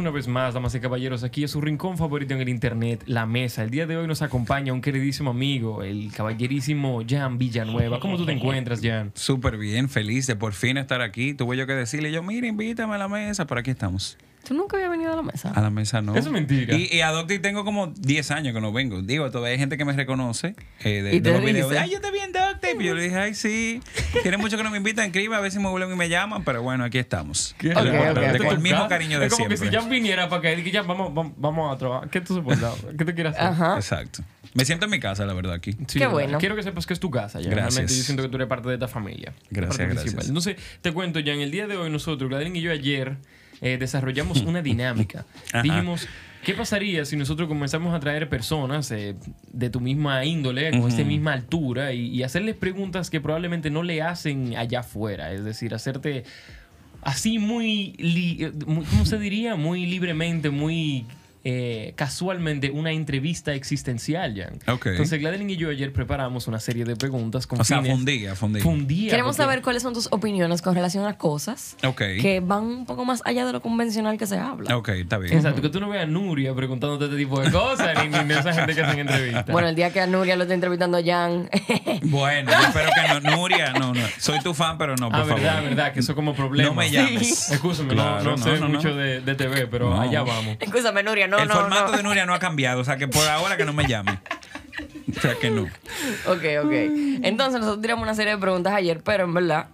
Una vez más, damas y caballeros, aquí a su rincón favorito en el internet, La Mesa. El día de hoy nos acompaña un queridísimo amigo, el caballerísimo Jan Villanueva. ¿Cómo tú te encuentras, Jan? Súper bien, feliz de por fin estar aquí. Tuve yo que decirle, yo, mira, invítame a la mesa, por aquí estamos. ¿Tú nunca habías venido a la mesa? A la mesa no. Eso es mentira. Y, y a Docti tengo como 10 años que no vengo. Digo, todavía hay gente que me reconoce eh, de, ¿Y de te los videos. dice? Ay, yo te vi en Docti. Y yo le dije, ay, sí. Tiene mucho que no me invitan, escribe, a ver si me vuelven y me llaman. Pero bueno, aquí estamos. ¿Qué? Es lo Ok, importante, ok, ok. Con el mismo cariño de Es como siempre. que si Jan viniera para acá y que ya vamos, vamos, vamos a trabajar. ¿Qué tú soportas? ¿Qué te quieres hacer? Ajá. Exacto. Me siento en mi casa, la verdad, aquí. Sí, Qué bueno. Quiero que sepas que es tu casa, ya. Gracias. Realmente yo siento que tú eres parte de esta familia. Gracias, gracias. principal. Entonces, te cuento, ya en el día de hoy nosotros, Gladys y yo ayer, eh, desarrollamos una dinámica. Dijimos, ¿qué pasaría si nosotros comenzamos a traer personas eh, de tu misma índole, con esta misma altura, y, y hacerles preguntas que probablemente no le hacen allá afuera? Es decir, hacerte así muy, li- eh, muy- ¿cómo se diría? Muy libremente, muy eh, casualmente, una entrevista existencial, Jan. Ok. Entonces, Gladeline y yo ayer preparamos una serie de preguntas con O sea, fines- fundía, fundía. fundía, Queremos porque- saber cuáles son tus opiniones con relación a cosas Ok. que van un poco más allá de lo convencional que se habla. Ok, está bien. Exacto, que tú no veas a Nuria preguntándote este tipo de cosas, ni, ni de esa gente que hacen entrevistas. Bueno, el día que a Nuria lo está entrevistando Jan, Bueno, yo espero que no. Nuria, no, no. Soy tu fan, pero no, por ah, favor. verdad, verdad, que eso como problema. No me llames. Escúchame, no- Claro, no, sé no, no, mucho no. De, de TV, pero No. allá vamos. escúchame Nuria, no, el no, formato no. de Nuria no ha cambiado, o sea que por ahora que no me llame. O sea que no. Ok, ok. Entonces nosotros tiramos una serie de preguntas ayer, pero en verdad,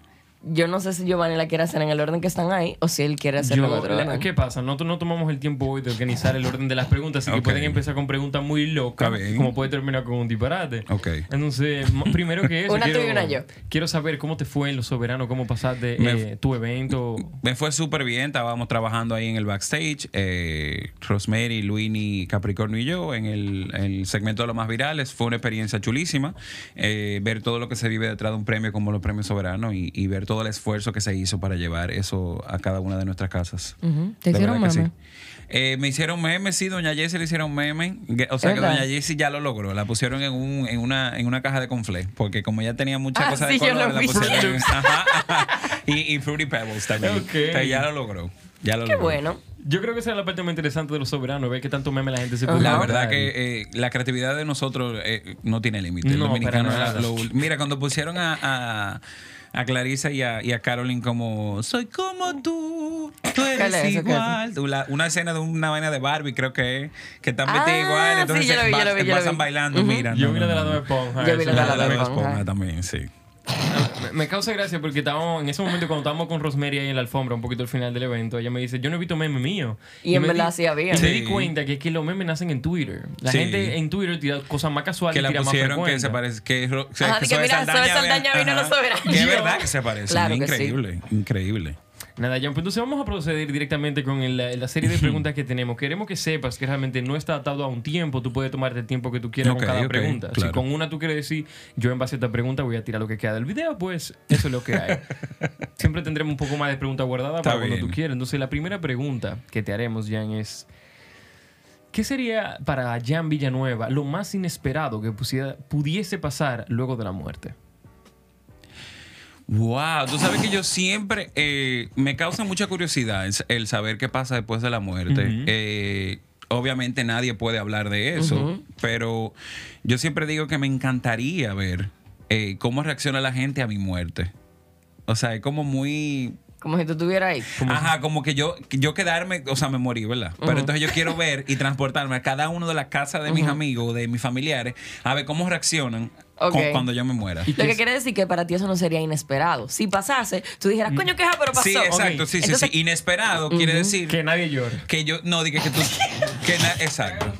yo no sé si Giovanni la quiere hacer en el orden que están ahí o si él quiere hacerlo en otro la- orden. ¿Qué pasa? Nosotros no tomamos el tiempo hoy de organizar el orden de las preguntas, así que Ok. pueden empezar con preguntas muy locas, como puede terminar con un disparate. Ok. Entonces, primero que eso, Una tú quiero, y una yo. quiero saber cómo te fue en Los Soberanos, cómo pasaste Me- eh, tu evento. Me fue súper bien, estábamos trabajando ahí en el backstage, eh, Rosemary, Luini, Capricornio y yo, en el, en el segmento de los más virales. Fue una experiencia chulísima, eh, ver todo lo que se vive detrás de un premio como los premios soberanos y, y ver todo el esfuerzo que se hizo para llevar eso a cada una de nuestras casas. ¿Te hicieron meme? sí. Eh, me hicieron meme, sí, doña Jessie le hicieron meme. O sea que ¿Verdad? doña Jessie ya lo logró. La pusieron en, un, en, una, en una caja de conflé. Porque como ya tenía muchas Ah, cosas sí, de yo color, lo la vi. pusieron en- ajá, ajá. Y, y Fruity Pebbles también. Ok. Entonces ya lo logró. Ya lo Qué logró. bueno. Yo creo que esa es la parte más interesante de Los Soberanos, ver qué tanto meme la gente se puede La verdad que eh, la creatividad de nosotros eh, no tiene límite. El No, dominicano para era nada. lo- Mira, cuando pusieron a, a, a Clarissa y a, y a Caroline como Soy como tú, tú ¿Cuál eres es igual. La- una escena de una vaina de Barbie, creo que es, que están Ah, vestidas igual. sí, Entonces yo lo vi, yo lo vi, yo lo pasan vi. bailando. Ujú. Mira, Yo no, vi la de la. Bob Esponja. Yo vi la de la Esponja. Esponja también, sí. Me, causa gracia porque estábamos en ese momento cuando estábamos con Rosemary ahí en la alfombra, un poquito al final del evento, ella me dice, yo no he visto meme mío. Y en me verdad sí había. Y me di cuenta que es que los memes nacen en Twitter. La Sí. gente en Twitter tira cosas más casuales Que y la tira más pusieron que frecuentes. se parece. Que, ro- que, Ajá, que que mira, Zoe Saldaña vino a los soberanos. Que es verdad que se parecen. Claro que sí. increíble, increíble. Nada, Jan, pues entonces vamos a proceder directamente con la, la serie de preguntas que tenemos. Queremos que sepas que realmente no está atado a un tiempo. Tú puedes tomarte el tiempo que tú quieras con cada pregunta. Si con una tú quieres decir, yo en base a esta pregunta voy a tirar lo que queda del video, pues eso es lo que hay. Siempre tendremos un poco más de preguntas guardadas para cuando tú quieras. Entonces, la primera pregunta que te haremos, Jan, es... ¿Qué sería para Jan Villanueva lo más inesperado que pusiera- pudiese pasar luego de la muerte? Wow, tú sabes que yo siempre eh, me causa mucha curiosidad el, el saber qué pasa después de la muerte. Eh, obviamente nadie puede hablar de eso, pero yo siempre digo que me encantaría ver eh, cómo reacciona la gente a mi muerte. O sea, es como muy Como si tú estuvieras ahí. Ajá, como que yo, que yo quedarme, o sea, me morí, ¿verdad? Pero entonces yo quiero ver y transportarme a cada uno de las casas de mis amigos, de mis familiares, a ver cómo reaccionan Ok. con- cuando yo me muera. Lo que quiere decir que para ti eso no sería inesperado. Si pasase, tú dijeras, coño, queja, pero pasó. Sí, exacto, Ok. sí, sí, Entonces- sí. Inesperado quiere decir Que nadie llore. que yo, no, dije que tú, que na- exacto.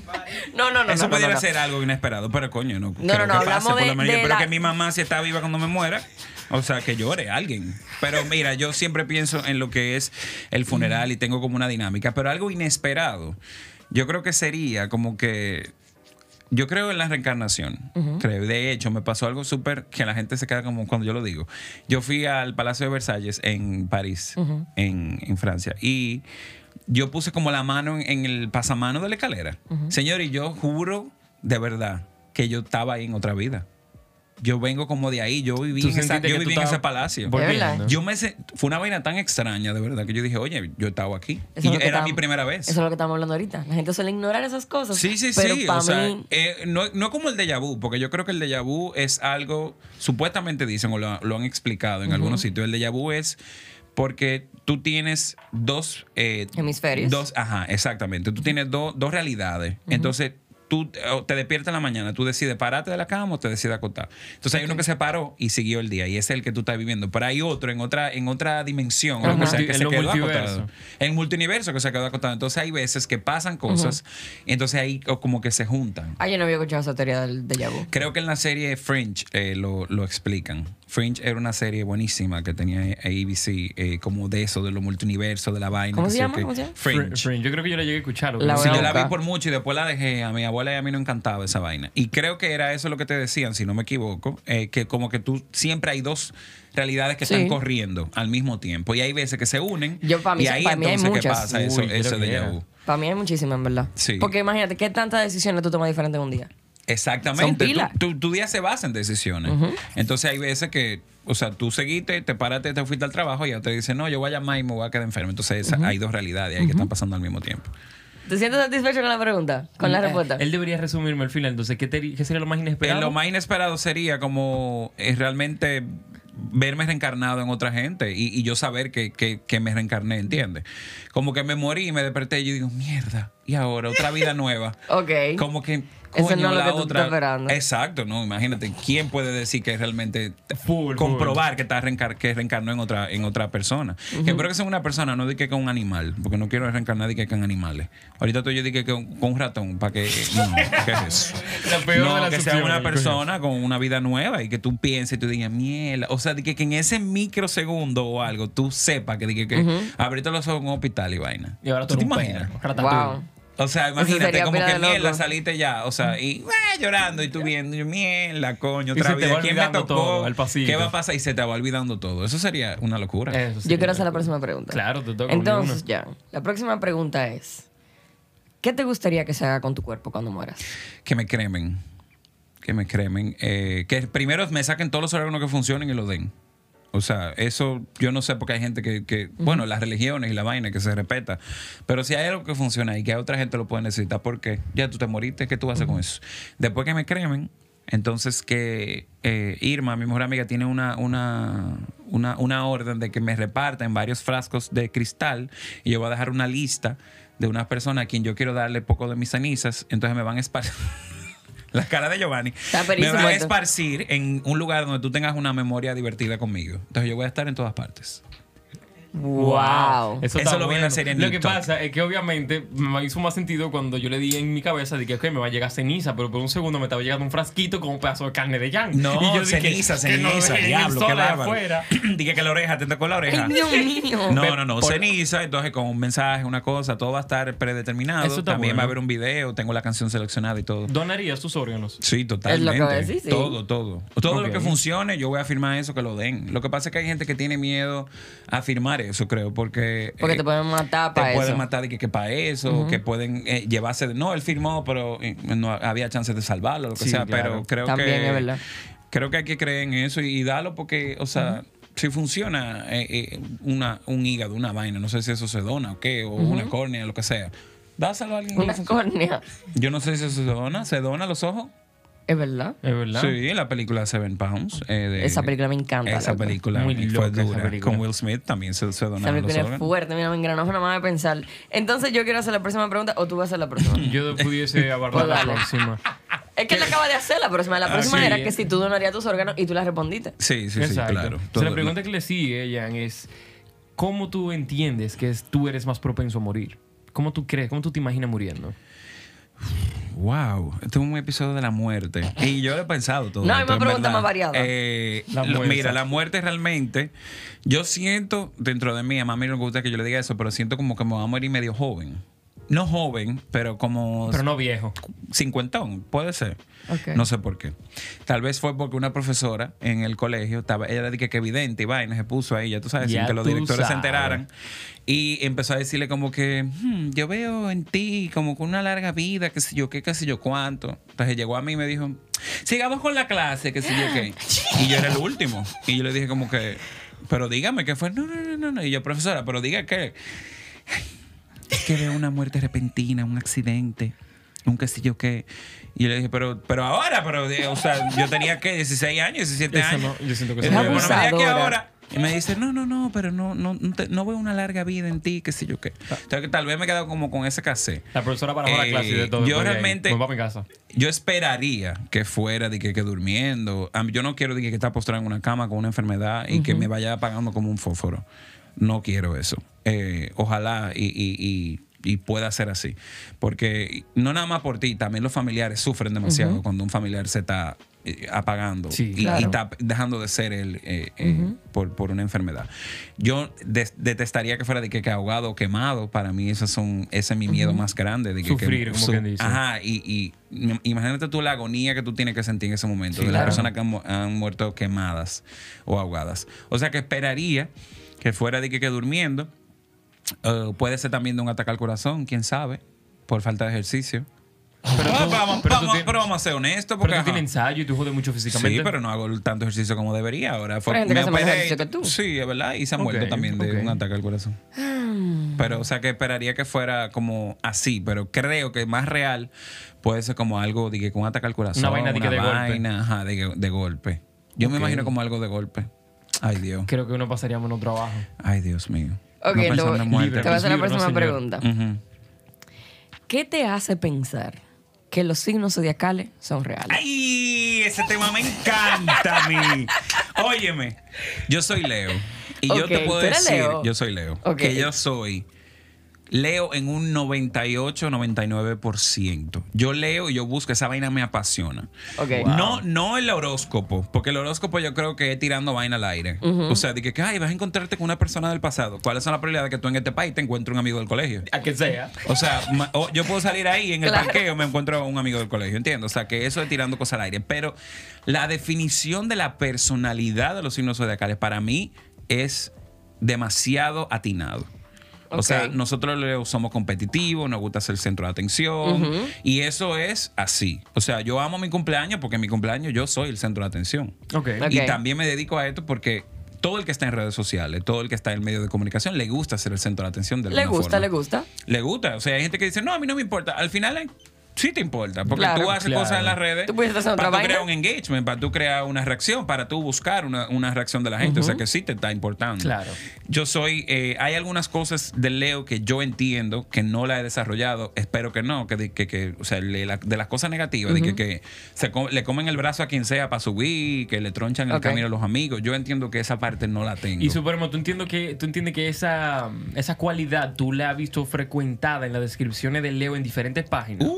No, no, no. Eso no, no. ser algo inesperado, pero coño, no. No, creo no, no, que hablamos pase, por de- lo menos de la- que mi mamá si está viva cuando me muera. O sea, que llore alguien. Pero mira, yo siempre pienso en lo que es el funeral y tengo como una dinámica. Pero algo inesperado, yo creo que sería como que. Yo creo en la reencarnación. creo. De hecho, me pasó algo súper que la gente se queda como cuando yo lo digo. Yo fui al Palacio de Versalles en París, en, en Francia, y yo puse como la mano en, en el pasamano de la escalera. Señor, y yo juro de verdad que yo estaba ahí en otra vida. Yo vengo como de ahí, yo viví en, esa- yo viví en ese palacio. volviendo. Yo me se- fue una vaina tan extraña, de verdad, que yo dije, oye, yo estaba aquí. Eso Y era mi primera vez. Eso es lo que estamos hablando ahorita. La gente suele ignorar esas cosas. Sí, sí, pero sí. para O sea, mí, eh, no, no como el déjà vu, porque yo creo que el déjà vu es algo, supuestamente dicen o lo, lo han explicado en algunos sitios. El déjà vu es porque tú tienes dos... eh, Hemisferios. Dos, ajá, exactamente. Tú tienes do- dos realidades. Entonces, tú eh, te despiertas en la mañana, tú decides pararte de la cama o te decides acotar. Entonces, hay uno que se paró y siguió el día y ese es el que tú estás viviendo. Pero hay otro en otra, en otra dimensión, o lo que Ajá. sea, que En se quedó multiverso. acotado. En multiverso que se quedó acotado. Entonces, hay veces que pasan cosas y entonces ahí como que se juntan. ah, yo no había escuchado esa teoría del déjà vu. Creo que en la serie Fringe eh, lo, lo explican. Fringe era una serie buenísima que tenía ABC, eh, como de eso, de lo multiverso, de la vaina. ¿Cómo se llama? qué. ¿Cómo se llama? Fringe. Fr- Fringe. Yo creo que yo la llegué a escuchar. La Sí, yo la vi por mucho y después la dejé. A mi abuela y a mí no encantaba esa vaina. Y creo que era eso lo que te decían, si no me equivoco, eh, que como que tú siempre hay dos realidades que Sí. están corriendo al mismo tiempo. Y hay veces que se unen. Yo, pa' mí- y ahí pa' mí hay entonces, ¿qué pasa? Eso, Uy, eso creo de vu. Para mí hay muchísimas, en verdad. Sí. Porque imagínate, ¿qué tantas decisiones tú tomas diferentes en un día? Exactamente. Son pilas. Tu, tu- tu día se basa en decisiones. Entonces hay veces que, o sea, tú seguiste, te paraste, te fuiste al trabajo y ya te dicen, no, yo voy a llamar y me voy a quedar enfermo. Entonces esa- hay dos realidades ahí que están pasando al mismo tiempo. ¿Te sientes satisfecho con la pregunta? ¿Con la respuesta? Él debería resumirme al final. Entonces, ¿qué, te- qué sería lo más Eh, inesperado? lo más inesperado sería como eh, realmente verme reencarnado en otra gente y, y yo saber que, que- que me reencarné, ¿entiendes? Como que me morí y me desperté y yo digo, mierda, y ahora otra vida nueva. Ok. Como que Eso no es lo la que tú otra. estás esperando. Exacto, no, imagínate, ¿quién puede decir que realmente Full, comprobar que está reencar que reencarnó en otra en otra persona? Que espero que sea una persona, no di que con un animal, porque no quiero reencarnar di que con animales. Ahorita tú yo dije que con, un ratón, para que no, ¿qué es eso? La peor no, de las que sea una persona con una vida nueva y que tú pienses y tú digas, mierda. O sea, de que, que en ese microsegundo o algo tú sepas que, de que, que abriste los ojos en un hospital y vaina. Y ahora tú te imaginas? Wow. O sea, imagínate como que mierda saliste ya, o sea, y ah, llorando y tú viendo, mierda, coño, Y otra se te vez. va ¿Quién me olvidando tocó? todo. ¿Qué va a pasar? Y se te va olvidando todo. Eso sería una locura. Eso Yo quiero hacer la próxima pregunta. Claro, te toca Entonces, una. ya. La próxima pregunta es: ¿Qué te gustaría que se haga con tu cuerpo cuando mueras? Que me cremen. Que me cremen. Eh, que primero me saquen todos los órganos que funcionen y lo den. O sea, eso yo no sé porque hay gente que, que bueno, las religiones y la vaina que se respeta. Pero si hay algo que funciona y que a otra gente lo puede necesitar, porque ya tú te moriste, ¿qué tú vas a hacer con eso? Después que me cremen, entonces que eh, Irma, mi mejor amiga, tiene una, una, una, una orden de que me reparta en varios frascos de cristal y yo voy a dejar una lista de unas personas a quien yo quiero darle poco de mis cenizas, entonces me van a esparcir. La cara de Giovanni. Está Me van a esparcir en un lugar donde tú tengas una memoria divertida conmigo. Entonces yo voy a estar en todas partes. Wow. Eso, Eso está lo vi en la serie Lo que TikTok. pasa es que obviamente me hizo más sentido cuando yo le di en mi cabeza de que ok, me va a llegar ceniza, pero por un segundo me estaba llegando un frasquito con un pedazo de carne de yang. No, Y yo dije, ceniza, que no ceniza, dejen diablo, qué allá bárbaro. afuera. Dije que la oreja, te tocó la oreja. ¡Ay, Dios mío! No, no, no, Por- ceniza, entonces con un mensaje, una cosa, todo va a estar predeterminado. Eso está También bueno. va a haber un video, tengo la canción seleccionada y todo. ¿Donarías tus órganos? Sí, totalmente. Es lo que voy a decir, sí. Todo, todo. Todo lo que funcione, yo voy a afirmar eso, que lo den. Lo que pasa es que hay gente que tiene miedo a afirmar eso, creo, porque... Porque eh, te pueden matar te para pueden eso. matar y que, que para eso, que pueden eh, llevarse de, no, él firmó, pero eh, no había chances de salvarlo, lo que Sí, sea, claro. pero creo También que es verdad. creo que hay que creer en eso y, y darlo porque, o sea, si funciona eh, eh, una, un hígado, una vaina, no sé si eso se dona o qué, o una córnea, lo que sea. Dáselo a alguien. Una córnea. Yo no sé si eso se dona, se dona los ojos. Es verdad. Es verdad. Sí, la película Seven Pounds. eh, de- Esa película me encanta, Esa loco. película Muy fue loca esa dura. película. Con Will Smith también se, se Esa donaron los película es órganos. fuerte, mira, me engranojo nada más de pensar. Entonces yo quiero hacer la próxima pregunta o tú vas a hacer la próxima. Yo pudiese abordar Pues la dale. próxima. es que él acaba de hacer la próxima. La Ah, próxima sí. era que si tú donarías tus órganos y tú la respondiste. Sí, sí, sí, claro. Entonces, Todo- la pregunta que le sigue, Jan, es ¿cómo tú entiendes que es- tú eres más propenso a morir? ¿Cómo tú crees? ¿Cómo tú te imaginas muriendo? Wow, este es un episodio de la muerte. Y yo lo he pensado todo. No, hay más preguntas más variadas. Eh, La lo- muerte. mira, la muerte realmente, yo siento dentro de mí, a mami no me gusta que yo le diga eso, pero siento como que me voy a morir medio joven. No joven, pero como Pero no viejo. cincuentón, puede ser. Ok. No sé por qué. Tal vez fue porque una profesora en el colegio, estaba, ella dije que evidente y vaina, se puso ahí, ya tú sabes, sin que los directores se enteraran. Y empezó a decirle como que, "Hmm, yo veo en ti como con una larga vida, qué sé yo qué, qué sé yo cuánto. Entonces llegó a mí y me dijo, sigamos con la clase, que sé yo qué. Y yo era el último. Y yo le dije como que, pero dígame qué fue. No, no, no, no, no. Y yo, profesora, pero diga qué. Es que veo una muerte repentina, un accidente, un qué sé yo qué. Y yo le dije, pero, pero ahora, pero, eh, o sea, yo tenía que 16 años, 17 Eso años. no, yo siento que eso bueno, es que ahora. Y me dice, no, no, no, pero no, no, no, te- no veo una larga vida en ti, qué sé yo qué. Entonces, que tal vez me he quedado como con ese casé. La profesora para la Eh, clase y de todo. yo ahí. realmente- Me voy para mi casa. Yo esperaría que fuera de que, que durmiendo. Yo no quiero de que, que está postrado en una cama con una enfermedad y que me vaya apagando como un fósforo. No quiero eso. Eh, ojalá y, y- y- y pueda ser así. Porque no nada más por ti, también los familiares sufren demasiado cuando un familiar se está eh, apagando Sí, y, claro. y está dejando de ser él eh, eh, por, por una enfermedad. Yo detestaría que fuera de que, que ahogado o quemado. Para mí, esos son, ese es mi miedo más grande. De que, que- Sufrir, como quien dice. Ajá, y, y im- imagínate tú la agonía que tú tienes que sentir en ese momento Sí, de las personas que han, han muerto quemadas o ahogadas. O sea que esperaría que fuera de que, que durmiendo. Eh, puede ser también de un ataque al corazón, quién sabe, por falta de ejercicio. Pero tú- vamos, pero tú vamos- tienes- pero vamos a ser honestos. Pero Porque, tú ajá. tienes ensayo y tú jodes mucho físicamente. Sí, pero no hago tanto ejercicio como debería ahora. Pero hay gente que hace más ejercicio que tú. Sí, es verdad. Y se ha muerto Ok, también de un ataque al corazón. Pero, o sea, que esperaría que fuera como así. Pero creo que más real puede ser como algo de que con un ataque al corazón. Una vaina de que de golpe. vaina, Ajá, de, de golpe. Yo me imagino como algo de golpe. Ay, Dios. Creo que uno pasaría menos trabajo. Ay, Dios mío. Ok, Una te voy, muerta. te voy a hacer la próxima señor. pregunta. ¿Qué te hace pensar que los signos zodiacales son reales? ¡Ay! Ese tema me encanta a mí. Óyeme, yo soy Leo. Y yo te puedo ¿tú eres decir, Leo? yo soy Leo, que yo soy Leo en un 98-99%. Yo leo y yo busco, esa vaina me apasiona. No, no el horóscopo, porque el horóscopo yo creo que es tirando vaina al aire. O sea, de que, que, ay, vas a encontrarte con una persona del pasado. ¿Cuáles son las probabilidades de que tú en este país te encuentres un amigo del colegio? A que sea. O sea, ma- o yo puedo salir ahí en el Claro. parqueo me encuentro a un amigo del colegio, entiendo. O sea, que eso es tirando cosas al aire. Pero la definición de la personalidad de los signos zodiacales para mí es demasiado atinado. O sea, nosotros somos competitivos, nos gusta ser el centro de atención y eso es así. O sea, yo amo mi cumpleaños porque en mi cumpleaños yo soy el centro de atención. Ok. Ok. Y también me dedico a esto porque todo el que está en redes sociales, todo el que está en medio de comunicación, le gusta ser el centro de atención de ¿Le gusta, forma. le gusta? Le gusta. O sea, hay gente que dice, no, a mí no me importa. Al final sí te importa. Porque Claro. tú haces Claro. cosas en las redes Tú para tú crear un engagement, para tú crear una reacción, para tú buscar una, una reacción de la gente. O sea, que sí te está importando. Claro. Yo soy, eh, hay algunas cosas del Leo que yo entiendo que no la he desarrollado. Espero que no. Que, de- que, que, o sea, le- la- de las cosas negativas, de que, que se le comen el brazo a quien sea para subir, que le tronchan el camino a los amigos. Yo entiendo que esa parte no la tengo. Y Supermo, ¿tú, entiendo que, tú entiendes que esa, esa cualidad tú la has visto frecuentada en las descripciones de Leo en diferentes páginas. Uh,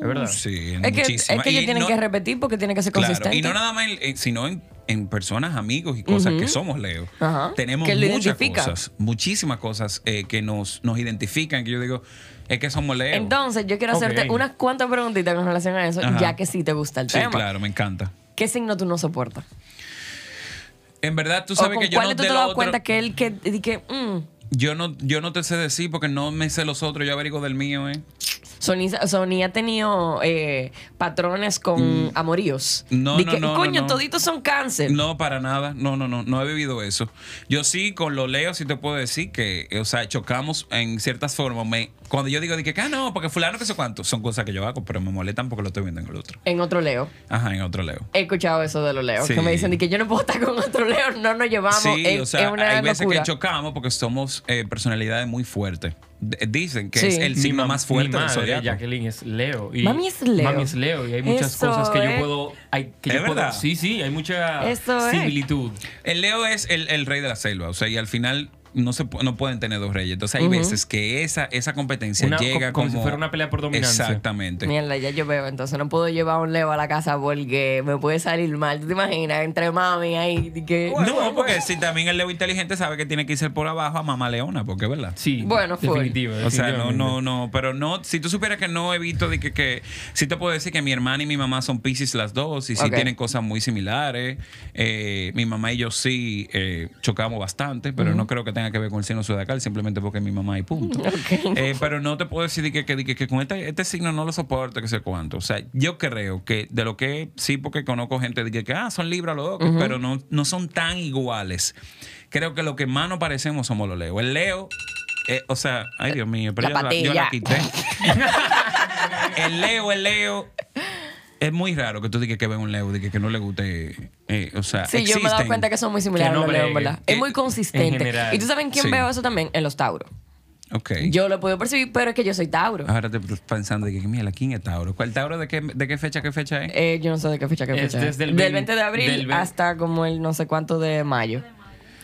Es verdad. Sí, Es que, es que ellos Y tienen no- que repetir porque tiene que ser Claro, consistente. y no nada más, en- en- sino en, en personas, amigos y cosas que somos Leo. Ajá. Tenemos muchas identifica. cosas, muchísimas cosas eh, que nos, nos identifican, que yo digo, es que somos Leo. Entonces, yo quiero hacerte unas cuantas preguntitas con relación a eso, Ajá. ya que sí te gusta el sí, tema. claro, me encanta. ¿Qué signo tú no soportas? En verdad, tú ¿O sabes con que yo cuál no tú te das otro- cuenta que él que, que mm, yo no, yo no te sé decir porque no me sé los otros, yo averiguo del mío, ¿eh? Sony, Sony ha tenido eh, patrones con amoríos? Mm. No, Di no, que, no, no, Coño, no. toditos son cáncer. No, para nada. No, no, no. No he vivido eso. Yo sí, con lo leo, sí te puedo decir que, o sea, chocamos en ciertas formas. Me, cuando yo digo de que, ah, no, porque fulano que sé cuánto, son cosas que yo hago, pero me molestan porque lo estoy viendo en el otro. En otro Leo. Ajá, en otro leo. He escuchado eso de los Leos. Sí. Que me dicen de que yo no puedo estar con otro Leo. No nos llevamos. Sí, es, o sea, una hay veces que chocamos porque somos eh, personalidades muy fuertes. D- Dicen que Sí. es el Mi signo más fuerte mi del madre, zodiaco. Jacqueline es Leo. Y Mami es Leo. Mami es Leo. Y hay muchas Eso cosas que yo puedo. Hay, que ¿Es yo puedo verdad? sí, sí, hay mucha Eso es. similitud. El Leo es el, el rey de la selva, o sea, y al final no se no pueden tener dos reyes. Entonces hay veces que esa, esa competencia Una- llega como como, si fuera una pelea por dominancia. Exactamente. Mierda, ya yo veo. Entonces no puedo llevar a un Leo a la casa porque me puede salir mal. ¿Tú te imaginas? Entre mami ahí. que- No, porque si también el Leo inteligente sabe que tiene que irse por abajo a mamá leona, porque es verdad. Sí. Bueno, definitivo. O sea, no, no, no, pero no, si tú supieras que no he visto de que, que sí te puedo decir que mi hermana y mi mamá son Pisces las dos y sí tienen cosas muy similares. Eh, mi mamá y yo sí eh, chocamos bastante, pero no creo que tenga tenga que ver con el signo zodiacal, simplemente porque es mi mamá y punto. Eh, pero no te puedo decir que, que, que, que con este, este signo no lo soporto, que sé cuánto. O sea, yo creo que de lo que sí, porque conozco gente de que, ah, son libras los dos, pero no, no son tan iguales. Creo que lo que más nos parecemos somos los Leo. El Leo, eh, o sea, ay Dios mío, pero La yo la, yo la quité. el Leo, el Leo. Es muy raro que tú digas que ve un Leo, que, que no le guste. eh, o sea, Sí, yo me he dado cuenta que son muy similares no los breguen. ¿verdad? Que- Es muy en consistente. ¿Y tú sabes en quién Sí. veo eso también? En los Tauros. Ok. Yo lo puedo percibir, pero es que yo soy Tauro. Ahora te pensando de que, mira, ¿quién es Tauro? ¿Cuál Tauro de qué, de qué fecha, qué fecha es? Eh, yo no sé de qué fecha, qué Es fecha. es. desde el del 20 20 de abril del hasta como el no sé cuánto de mayo.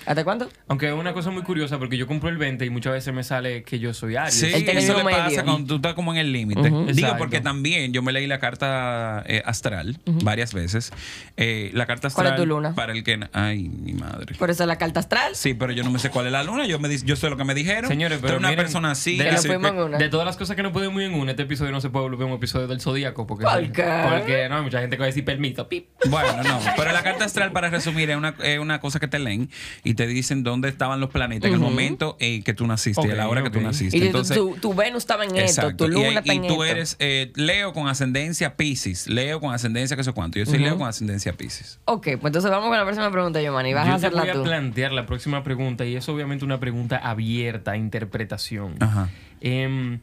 ¿Hasta cuánto? Aunque es una cosa muy curiosa porque yo compro el 20 y muchas veces me sale que yo soy Aries. Sí, eso le pasa medio. cuando tú estás como en el límite. Digo, porque también yo me leí la carta eh, astral varias veces. Eh, la carta ¿Cuál astral. es tu luna? Para el que. Ay, mi madre. Por eso la carta astral. Sí, pero yo no me sé cuál es la luna. Yo, me, di- yo sé lo que me dijeron. Señores, pero eres una miren, persona así. de que Que una. De todas las cosas que no podemos ir en uno, este episodio no se puede volver un episodio del Zodíaco porque, ¿Por qué? porque no hay mucha gente que va a decir permiso. Pip. Bueno, no. Pero la carta astral, para resumir, es una, es una cosa que te leen y te dicen dónde estaban los planetas en el momento en que tú naciste y a la hora que tú naciste. Y tu- Entonces, tu, tu Venus estaba en esto, Exacto. tu Y- luna y, está en tú esto. eres eh, Leo con ascendencia Pisces. Leo con ascendencia que sé cuánto. Yo soy Leo con ascendencia Pisces. Ok, pues entonces vamos con la próxima pregunta, Giovanni. Vas Yo a te voy hacerla a tú. plantear la próxima pregunta y es obviamente una pregunta abierta a interpretación. Ajá. Em,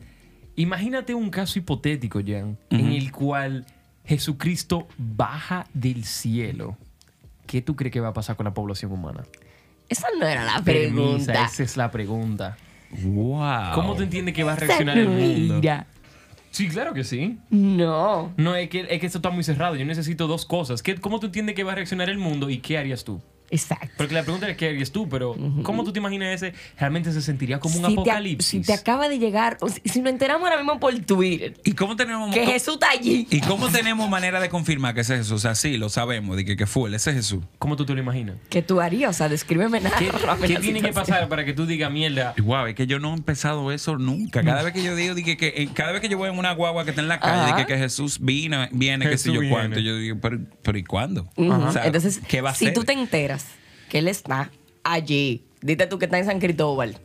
imagínate un caso hipotético, Jan, en el cual Jesucristo baja del cielo. ¿Qué tú crees que va a pasar con la población humana? Esa no era la pregunta. esa es la pregunta. Wow. ¿Cómo tú entiendes que va a reaccionar el mundo? Sí, claro que sí. No. No, es que, es que esto está muy cerrado. Yo necesito dos cosas. ¿Qué, ¿Cómo tú entiendes que va a reaccionar el mundo y qué harías tú? Exacto. Porque la pregunta es qué harías tú, pero ¿cómo tú te imaginas ese? Realmente se sentiría como un Si te- apocalipsis. si te acaba de llegar, o si, si nos enteramos ahora mismo por Twitter, ¿Y cómo tenemos que Jesús está allí. ¿Y cómo tenemos manera de confirmar que ese es Jesús? O sea, sí, lo sabemos, de que, que fue, ese es Jesús. ¿Cómo tú te lo imaginas? ¿Qué tú harías? O sea, descríbeme nada. ¿Qué, qué tiene que pasar para que tú digas mierda? Wow, es que yo no he empezado eso nunca. Cada vez que yo digo, dije que eh, cada vez que yo voy en una guagua que está en la calle, Ajá. que, que Jesús vino, viene, que sé Jesús yo viene. cuánto, yo digo, pero, pero ¿y cuándo? Ujú. O sea, Entonces, ¿qué va a si ser? tú te enteras que él está allí, dite tú que está en San Cristóbal,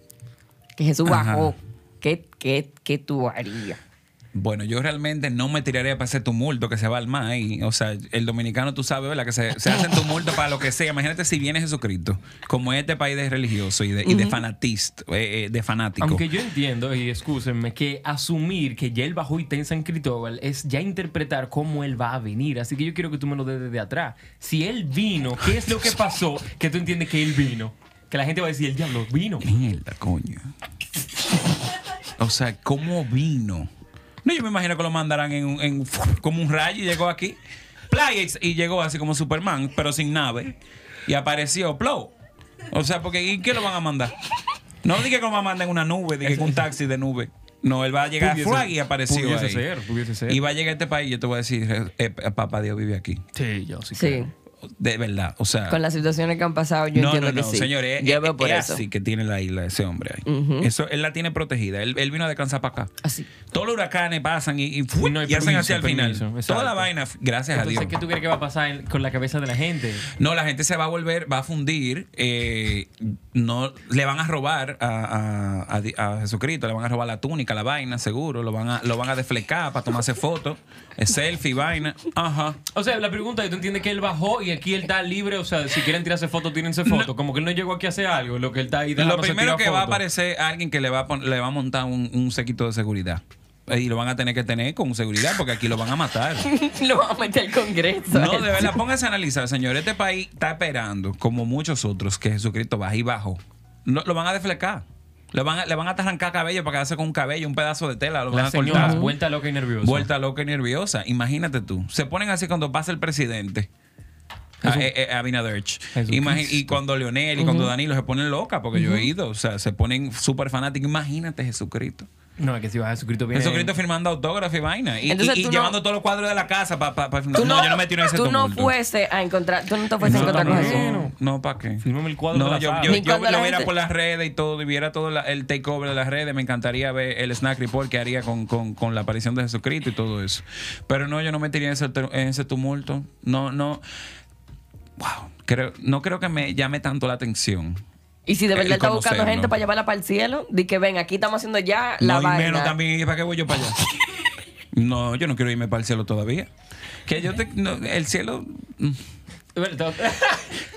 que Jesús Ajá. bajó, ¿qué, qué, qué tú harías? Bueno, yo realmente no me tiraría para ese tumulto que se va al mar ahí. O sea, el dominicano, tú sabes, ¿verdad? Que se, se hacen tumulto para lo que sea. Imagínate si viene Jesucristo, como este país de religioso y de, y de fanatista, eh, eh, de fanático. Aunque yo entiendo, y excúsenme, que asumir que ya él bajó y está en San Cristóbal es ya interpretar cómo él va a venir. Así que yo quiero que tú me lo des desde atrás. Si él vino, ¿qué es lo que pasó que tú entiendes que él vino? Que la gente va a decir, el diablo vino. Mierda, coño. O sea, ¿cómo vino? No, yo me imagino que lo mandarán en, un- en como un rayo y llegó aquí. Play, y llegó así como Superman, pero sin nave. Y apareció Plow. O sea, porque ¿y qué lo van a mandar? No dije que lo van a mandar en una nube, dije que un taxi de nube. No, él va a llegar a Flag y apareció pudiese ahí. ser, pudiese ser. Y va a llegar a este país y yo te voy a decir, eh, eh, papá Dios vive aquí. Sí, yo sí. Sí, creo. De verdad, o sea... con las situaciones que han pasado, yo no, entiendo no, no, que sí. señores, yo es, veo por es eso. así que tiene la isla ese hombre ahí. Eso, él la tiene protegida. Él, él vino a descansar para acá. Así. Todos los huracanes pasan y, y, ¡fui! Y no y hacen permiso, así al final. permiso, Toda la vaina, gracias a Entonces, Dios. ¿qué tú crees que va a pasar en- con la cabeza de la gente? No, la gente se va a volver, va a fundir, eh, no, le van a robar a, a- a a Jesucristo, le van a robar la túnica, la vaina, seguro, lo van a, lo van a deflecar para tomarse fotos, selfie, vaina, ajá. O sea, la pregunta es, ¿tú entiendes que él bajó y aquí él está libre? O sea, si quieren tirarse fotos, tírense fotos. Como que él no llegó aquí a hacer algo, lo que él está ahí Lo primero que va a aparecer alguien que le va a, pon- le va a montar un, un séquito de seguridad. Y lo van a tener que tener con seguridad porque aquí lo van a matar. Lo vamos a meter al Congreso. No, de verdad, póngase a analizar, señor. Este país está esperando, como muchos otros, que Jesucristo baje y bajo. No, lo van a deflecar. Le van a, le van a arrancar cabello para quedarse con un cabello, un pedazo de tela, lo van La a señora, cortar. vuelta loca y nerviosa. Vuelta loca y nerviosa. Imagínate tú. Se ponen así cuando pasa el presidente. A. Jesucristo. Imagi- y cuando Leonel y cuando Danilo se ponen locas, porque yo he ido, o sea, se ponen súper fanáticos. Imagínate Jesucristo. No, es que si vas a Jesucristo viene... Jesucristo firmando autógrafo y vaina. Y, Entonces y- y tú no- llevando todos los cuadros de la casa para firmar. Tú No, yo no me tiro en ese Tú no fuese a encontrar, tú no te fuese a No, encontrar con no, Jesús. no. No, ¿para qué? Fírmame el cuadro de No, la yo, yo, lo viera gente- por las redes y todo, y viera todo la- el takeover de las redes. Me encantaría ver el snack report que haría con, con, con la aparición de Jesucristo y todo eso. Pero no, yo no me en ese, en ese tumulto. No, no. Wow. Creo, no creo que me llame tanto la atención. Y si de verdad el está buscando gente para llevarla para el cielo, di que ven, aquí estamos haciendo ya la no, y vaina. menos también, ¿y ¿para qué voy yo para allá? no, yo no quiero irme para el cielo todavía. Que yo te, no, el cielo. mm.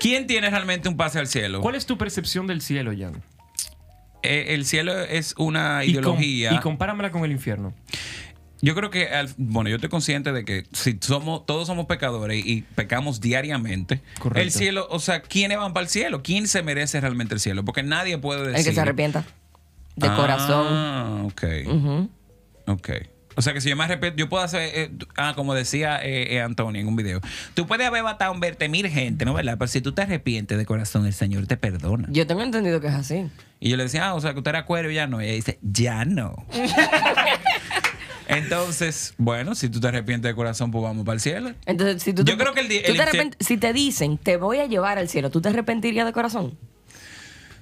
¿Quién tiene realmente un pase al cielo? ¿Cuál es tu percepción del cielo, Jan? Eh, el cielo es una Y com- ideología. Y, compáramela con el infierno. Yo creo que, al- bueno, yo estoy consciente de que si somos, todos somos pecadores y pecamos diariamente, Correcto. el cielo, o sea, ¿quiénes van para el cielo? ¿Quién se merece realmente el cielo? Porque nadie puede decir. El que se arrepienta. De Ah, corazón. ok. Ujú. Ok. O sea que si yo me arrepiento, yo puedo hacer, eh, ah, como decía eh, eh, Antonio en un video, tú puedes haber matado un verte mil gente, ¿no? ¿Verdad? Pero si tú te arrepientes de corazón, el Señor te perdona. Yo tengo entendido que es así. Y yo le decía, ah, o sea que usted era cuero y ya no. Y ella dice, ya no. Entonces, bueno, si tú te arrepientes de corazón, pues vamos para el cielo. Entonces, si tú te, Yo creo que el tú te arrepent- si te dicen, te voy a llevar al cielo, ¿tú te arrepentirías de corazón?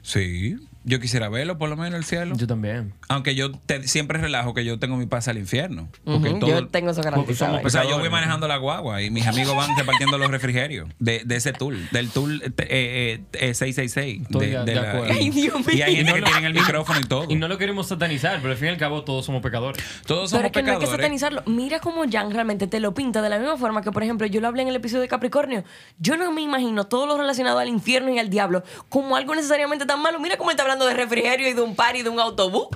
Sí, yo quisiera verlo por lo menos el cielo. Yo también. Aunque yo te- siempre relajo que yo tengo mi pase al infierno. Porque Ujú, todo, Yo tengo eso garantizado. O sea, yo voy manejando la guagua y mis amigos van repartiendo los refrigerios de, de ese tour, del tour eh, eh, eh, 666. Estoy de- de la- acuerdo. y, Ay, Dios y hay mío. gente que tienen el micrófono y todo. Y no lo queremos satanizar, pero al fin y al cabo todos somos pecadores. Todos Pero somos es que no hay que pecadores. satanizarlo. Mira cómo Jan realmente te lo pinta de la misma forma que, por ejemplo, yo lo hablé en el episodio de Capricornio. Yo no me imagino todo lo relacionado al infierno y al diablo como algo necesariamente tan malo. Mira cómo él está hablando de refrigerio y de un par y de un autobús.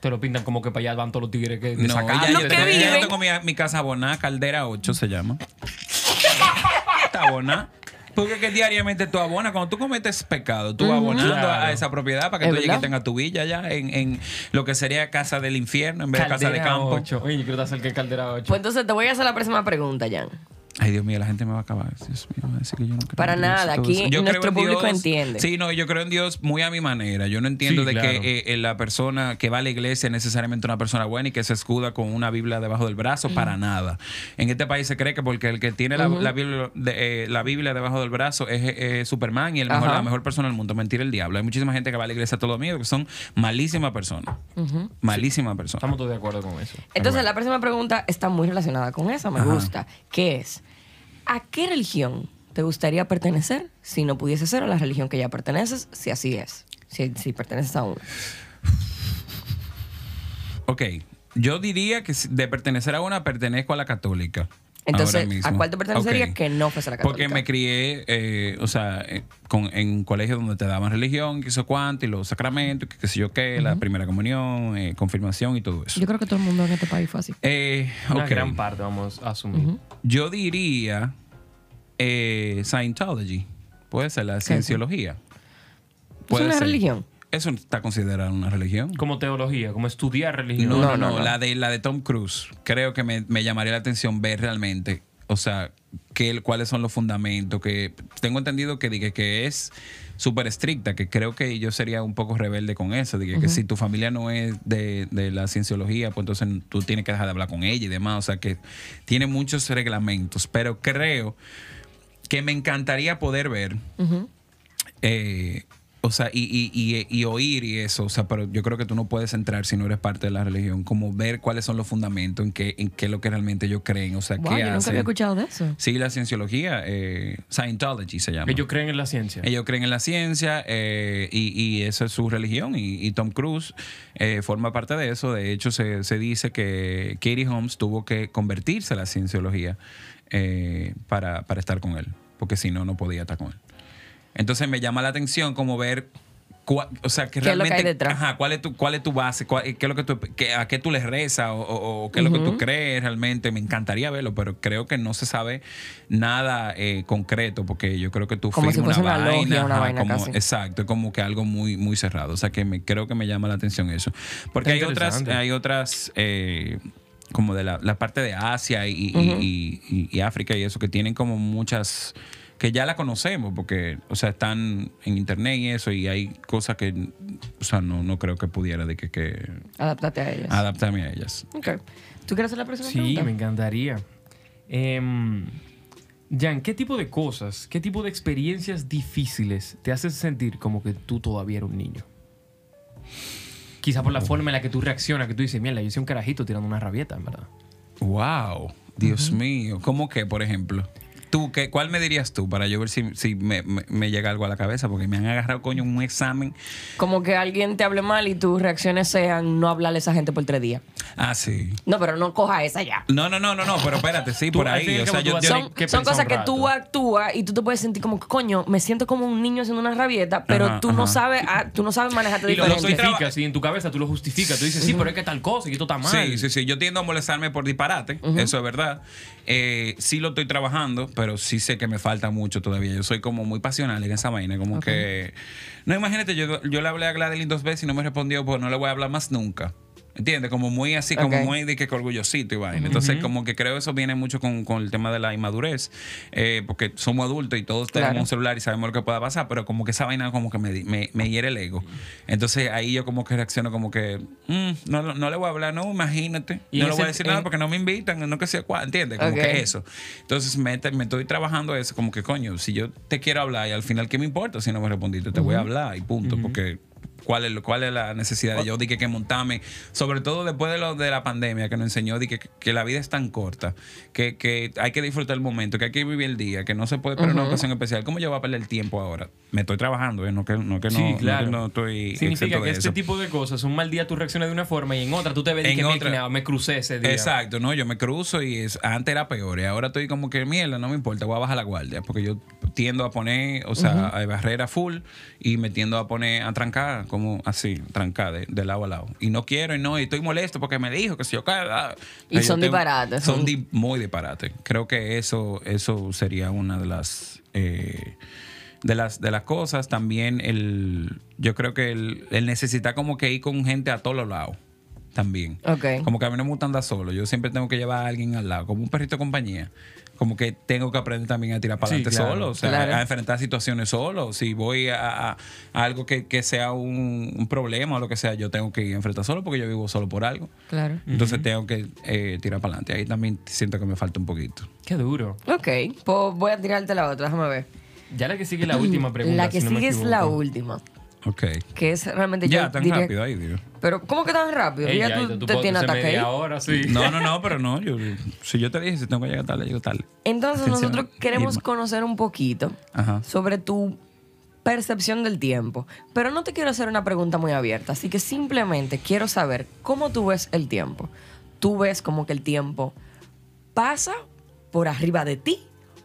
Te lo pintan como que para allá van todos los tigres que de No, yo, que tengo, todo. ya yo viven. tengo mi, mi casa abonada, Caldera 8 se llama. Está abonada. Porque que diariamente tú abonas, cuando tú cometes pecado, tú vas abonando Claro. a esa propiedad para que tú llegues y tengas tu villa ya en, en lo que sería casa del infierno en vez de casa de campo. 8. Oye, yo quiero te acerque Caldera 8. Pues entonces te voy a hacer la próxima pregunta, Jan. Ay, Dios mío, la gente me va a acabar. Dios mío, va a decir que yo no creo Para en Dios nada, todo aquí. Yo nuestro público Dios. entiende. Sí, no, yo creo en Dios muy a mi manera. Yo no entiendo Sí, de claro. que eh, eh, la persona que va a la iglesia es necesariamente una persona buena y que se escuda con una Biblia debajo del brazo, para nada. En este país se cree que porque el que tiene la, la Biblia, de- eh, la Biblia debajo del brazo es eh, Superman y el mejor, la mejor persona del mundo. Mentira el diablo. Hay muchísima gente que va a la iglesia los domingos que son malísimas personas. Malísimas personas. Estamos todos de acuerdo con eso. Entonces, la próxima pregunta está muy relacionada con esa, me Ajá. gusta. Que es, ¿a qué religión te gustaría pertenecer si no pudiese ser a la religión que ya perteneces, si así es? Si, perteneces a una. Ok, yo diría que de pertenecer a una, pertenezco a la católica. Entonces. ¿a cuál te pertenecería que no fuese la católica? Porque me crié, eh, o sea, eh, con- en un colegio donde te daban religión, que hizo cuánto, y los sacramentos, que qué sé yo qué, la primera comunión, eh, confirmación y todo eso. Yo creo que todo el mundo en este país fue así. Eh, Una gran parte vamos a asumir. Yo diría eh, Scientology. Puede ser la cienciología. ¿Es una religión? Eso está considerado una religión. Como teología, como estudiar religión. No, no, No, no, no, no. La, de, la de Tom Cruise. Creo que me, me llamaría la atención ver realmente, o sea, qué, cuáles son los fundamentos. que Tengo entendido que, diga que es súper estricta, que creo que yo sería un poco rebelde con eso. Diga que si tu familia no es de, de la cienciología, pues entonces tú tienes que dejar de hablar con ella y demás. O sea, que tiene muchos reglamentos, pero creo que me encantaría poder ver eh, o sea, y, y, y, y oír y eso, o sea, pero yo creo que tú no puedes entrar si no eres parte de la religión, como ver cuáles son los fundamentos, en qué, en qué es lo que realmente ellos creen, o sea, Wow, qué yo nunca hacen. había escuchado de eso. Sí, la cienciología, eh, Scientology se llama. Ellos creen en la ciencia. Ellos creen en la ciencia eh, y, y esa es su religión y, y Tom Cruise eh, forma parte de eso. De hecho, se, se dice que Katie Holmes tuvo que convertirse a la cienciología eh, para, para estar con él, porque si no, no podía estar con él. Entonces me llama la atención como ver... cua- o sea, que ¿Qué es lo que realmente, hay detrás? Ajá, ¿cuál es tu, cuál es tu base? ¿Cuál- qué es lo que tú, qué- ¿A qué tú le rezas? O, o- o qué es lo que tú crees realmente? Me encantaría verlo, pero creo que no se sabe nada eh, concreto, porque yo creo que tú Como si firmas fuese una logia, una ajá, vaina como- casi. Exacto, es como que algo muy, muy cerrado. O sea, que me, creo que me llama la atención eso. Porque hay otras, hay otras eh, como de la, la parte de Asia y, y- y- y- y África y eso, que tienen como muchas que ya la conocemos, porque, o sea, están en internet y eso, y hay cosas que, o sea, no, no creo que pudiera de que, que Adáptate a ellas. adaptarme a ellas. Ok. ¿Tú quieres hacer la próxima Sí, pregunta? me encantaría. Em, Jan, ¿qué tipo de cosas, qué tipo de experiencias difíciles te hacen sentir como que tú todavía eres un niño? Quizá por la forma en la que tú reaccionas, que tú dices, mierda, yo soy un carajito tirando una rabieta, en verdad. Wow, Dios mío. ¿Cómo que, por ejemplo? Tú, ¿qué, ¿cuál me dirías tú para yo ver si, si me, me- me llega algo a la cabeza? Porque me han agarrado, coño, un examen. Como que alguien te hable mal y tus reacciones sean no hablarle a esa gente por tres días. Ah, sí. No, pero no coja esa ya. No, no, no, no, no, pero espérate, sí, por ahí. y O sea, yo, yo- Son, que son cosas que tú actúas y tú te puedes sentir como que, coño, me siento como un niño haciendo una rabieta, pero Ajá, tú no ajá. sabes, ah, tú no sabes manejarte Y lo diferente. estoy justificas, y en tu cabeza tú lo justificas. Tú dices, sí, pero es que tal cosa y esto está mal. Sí, sí, sí. Yo tiendo a molestarme por disparate. Eso es verdad. Eh, sí lo estoy trabajando, pero sí sé que me falta mucho todavía. Yo soy como muy pasional en esa vaina. Como que. No, imagínate, yo, yo le hablé a Gladeline dos veces y no me respondió, pues no le voy a hablar más nunca. ¿Entiendes? Como muy así, como muy de que orgullosito y vaina. Entonces, como que creo eso viene mucho con, con el tema de la inmadurez, eh, porque somos adultos y todos tenemos Claro. un celular y sabemos lo que pueda pasar, pero como que esa vaina como que me, me, me hiere el ego. Entonces, ahí yo como que reacciono como que, mm, no, no le voy a hablar, no, imagínate. Y no le voy a decir nada porque no me invitan, no que sea cuál, ¿entiendes? Como que eso. Entonces, me, me estoy trabajando eso, como que, coño, si yo te quiero hablar y al final, ¿qué me importa si no me respondiste? Te voy a hablar y punto, porque... ¿Cuál es, ¿Cuál es la necesidad de yo? Dije que montarme, sobre todo después de lo de la pandemia que nos enseñó, dije que, que la vida es tan corta, que, que hay que disfrutar el momento, que hay que vivir el día, que no se puede esperar una ocasión especial. ¿Cómo yo voy a perder el tiempo ahora? Me estoy trabajando, ¿eh? no que no, que no, Sí, no claro. que no estoy Significa que de este eso. tipo de cosas, un mal día tú reaccionas de una forma y en otra tú te ves En que otra- "Mira, me crucé ese día. Exacto, no, yo me cruzo y es, antes era peor y ahora estoy como que mierda, no me importa, voy a bajar la guardia porque yo tiendo a poner, o sea, a barrera full y me tiendo a poner a trancar como así, trancar de, de lado a lado. Y no quiero y no, y estoy molesto porque me dijo que si yo cada Y son disparates, Son son- di- muy disparates. Creo que eso eso sería una de las eh, de las de las cosas también el yo creo que el, el necesitar como que ir con gente a todos los lados también. Ok. Como que a mí no me gusta andar solo. Yo siempre tengo que llevar a alguien al lado, como un perrito de compañía. Como que tengo que aprender también a tirar para Sí, adelante claro. solo, o sea, Claro. a enfrentar situaciones solo. Si voy a, a- a algo que, que sea un, un problema o lo que sea, yo tengo que ir a enfrentar solo porque yo vivo solo por algo. Claro. Entonces tengo que eh, tirar para adelante. Ahí también siento que me falta un poquito. Qué duro. Ok, pues voy a tirarte la otra, déjame ver. Ya la que sigue es la última pregunta. La que si no me sigue es la última, Ok. que es realmente Ya, tan diría- rápido ahí, digo. Pero, ¿cómo que tan rápido? Ey, ya ya, tú, tú te tienes ataque ahí. media hora, sí. No, no, no, pero no. Yo, si yo te dije, si tengo que llegar tarde, llego tarde. Entonces Atención, nosotros queremos Irma. conocer un poquito Ajá. sobre tu percepción del tiempo. Pero no te quiero hacer una pregunta muy abierta, así que simplemente quiero saber cómo tú ves el tiempo. ¿Tú ves como que el tiempo pasa por arriba de ti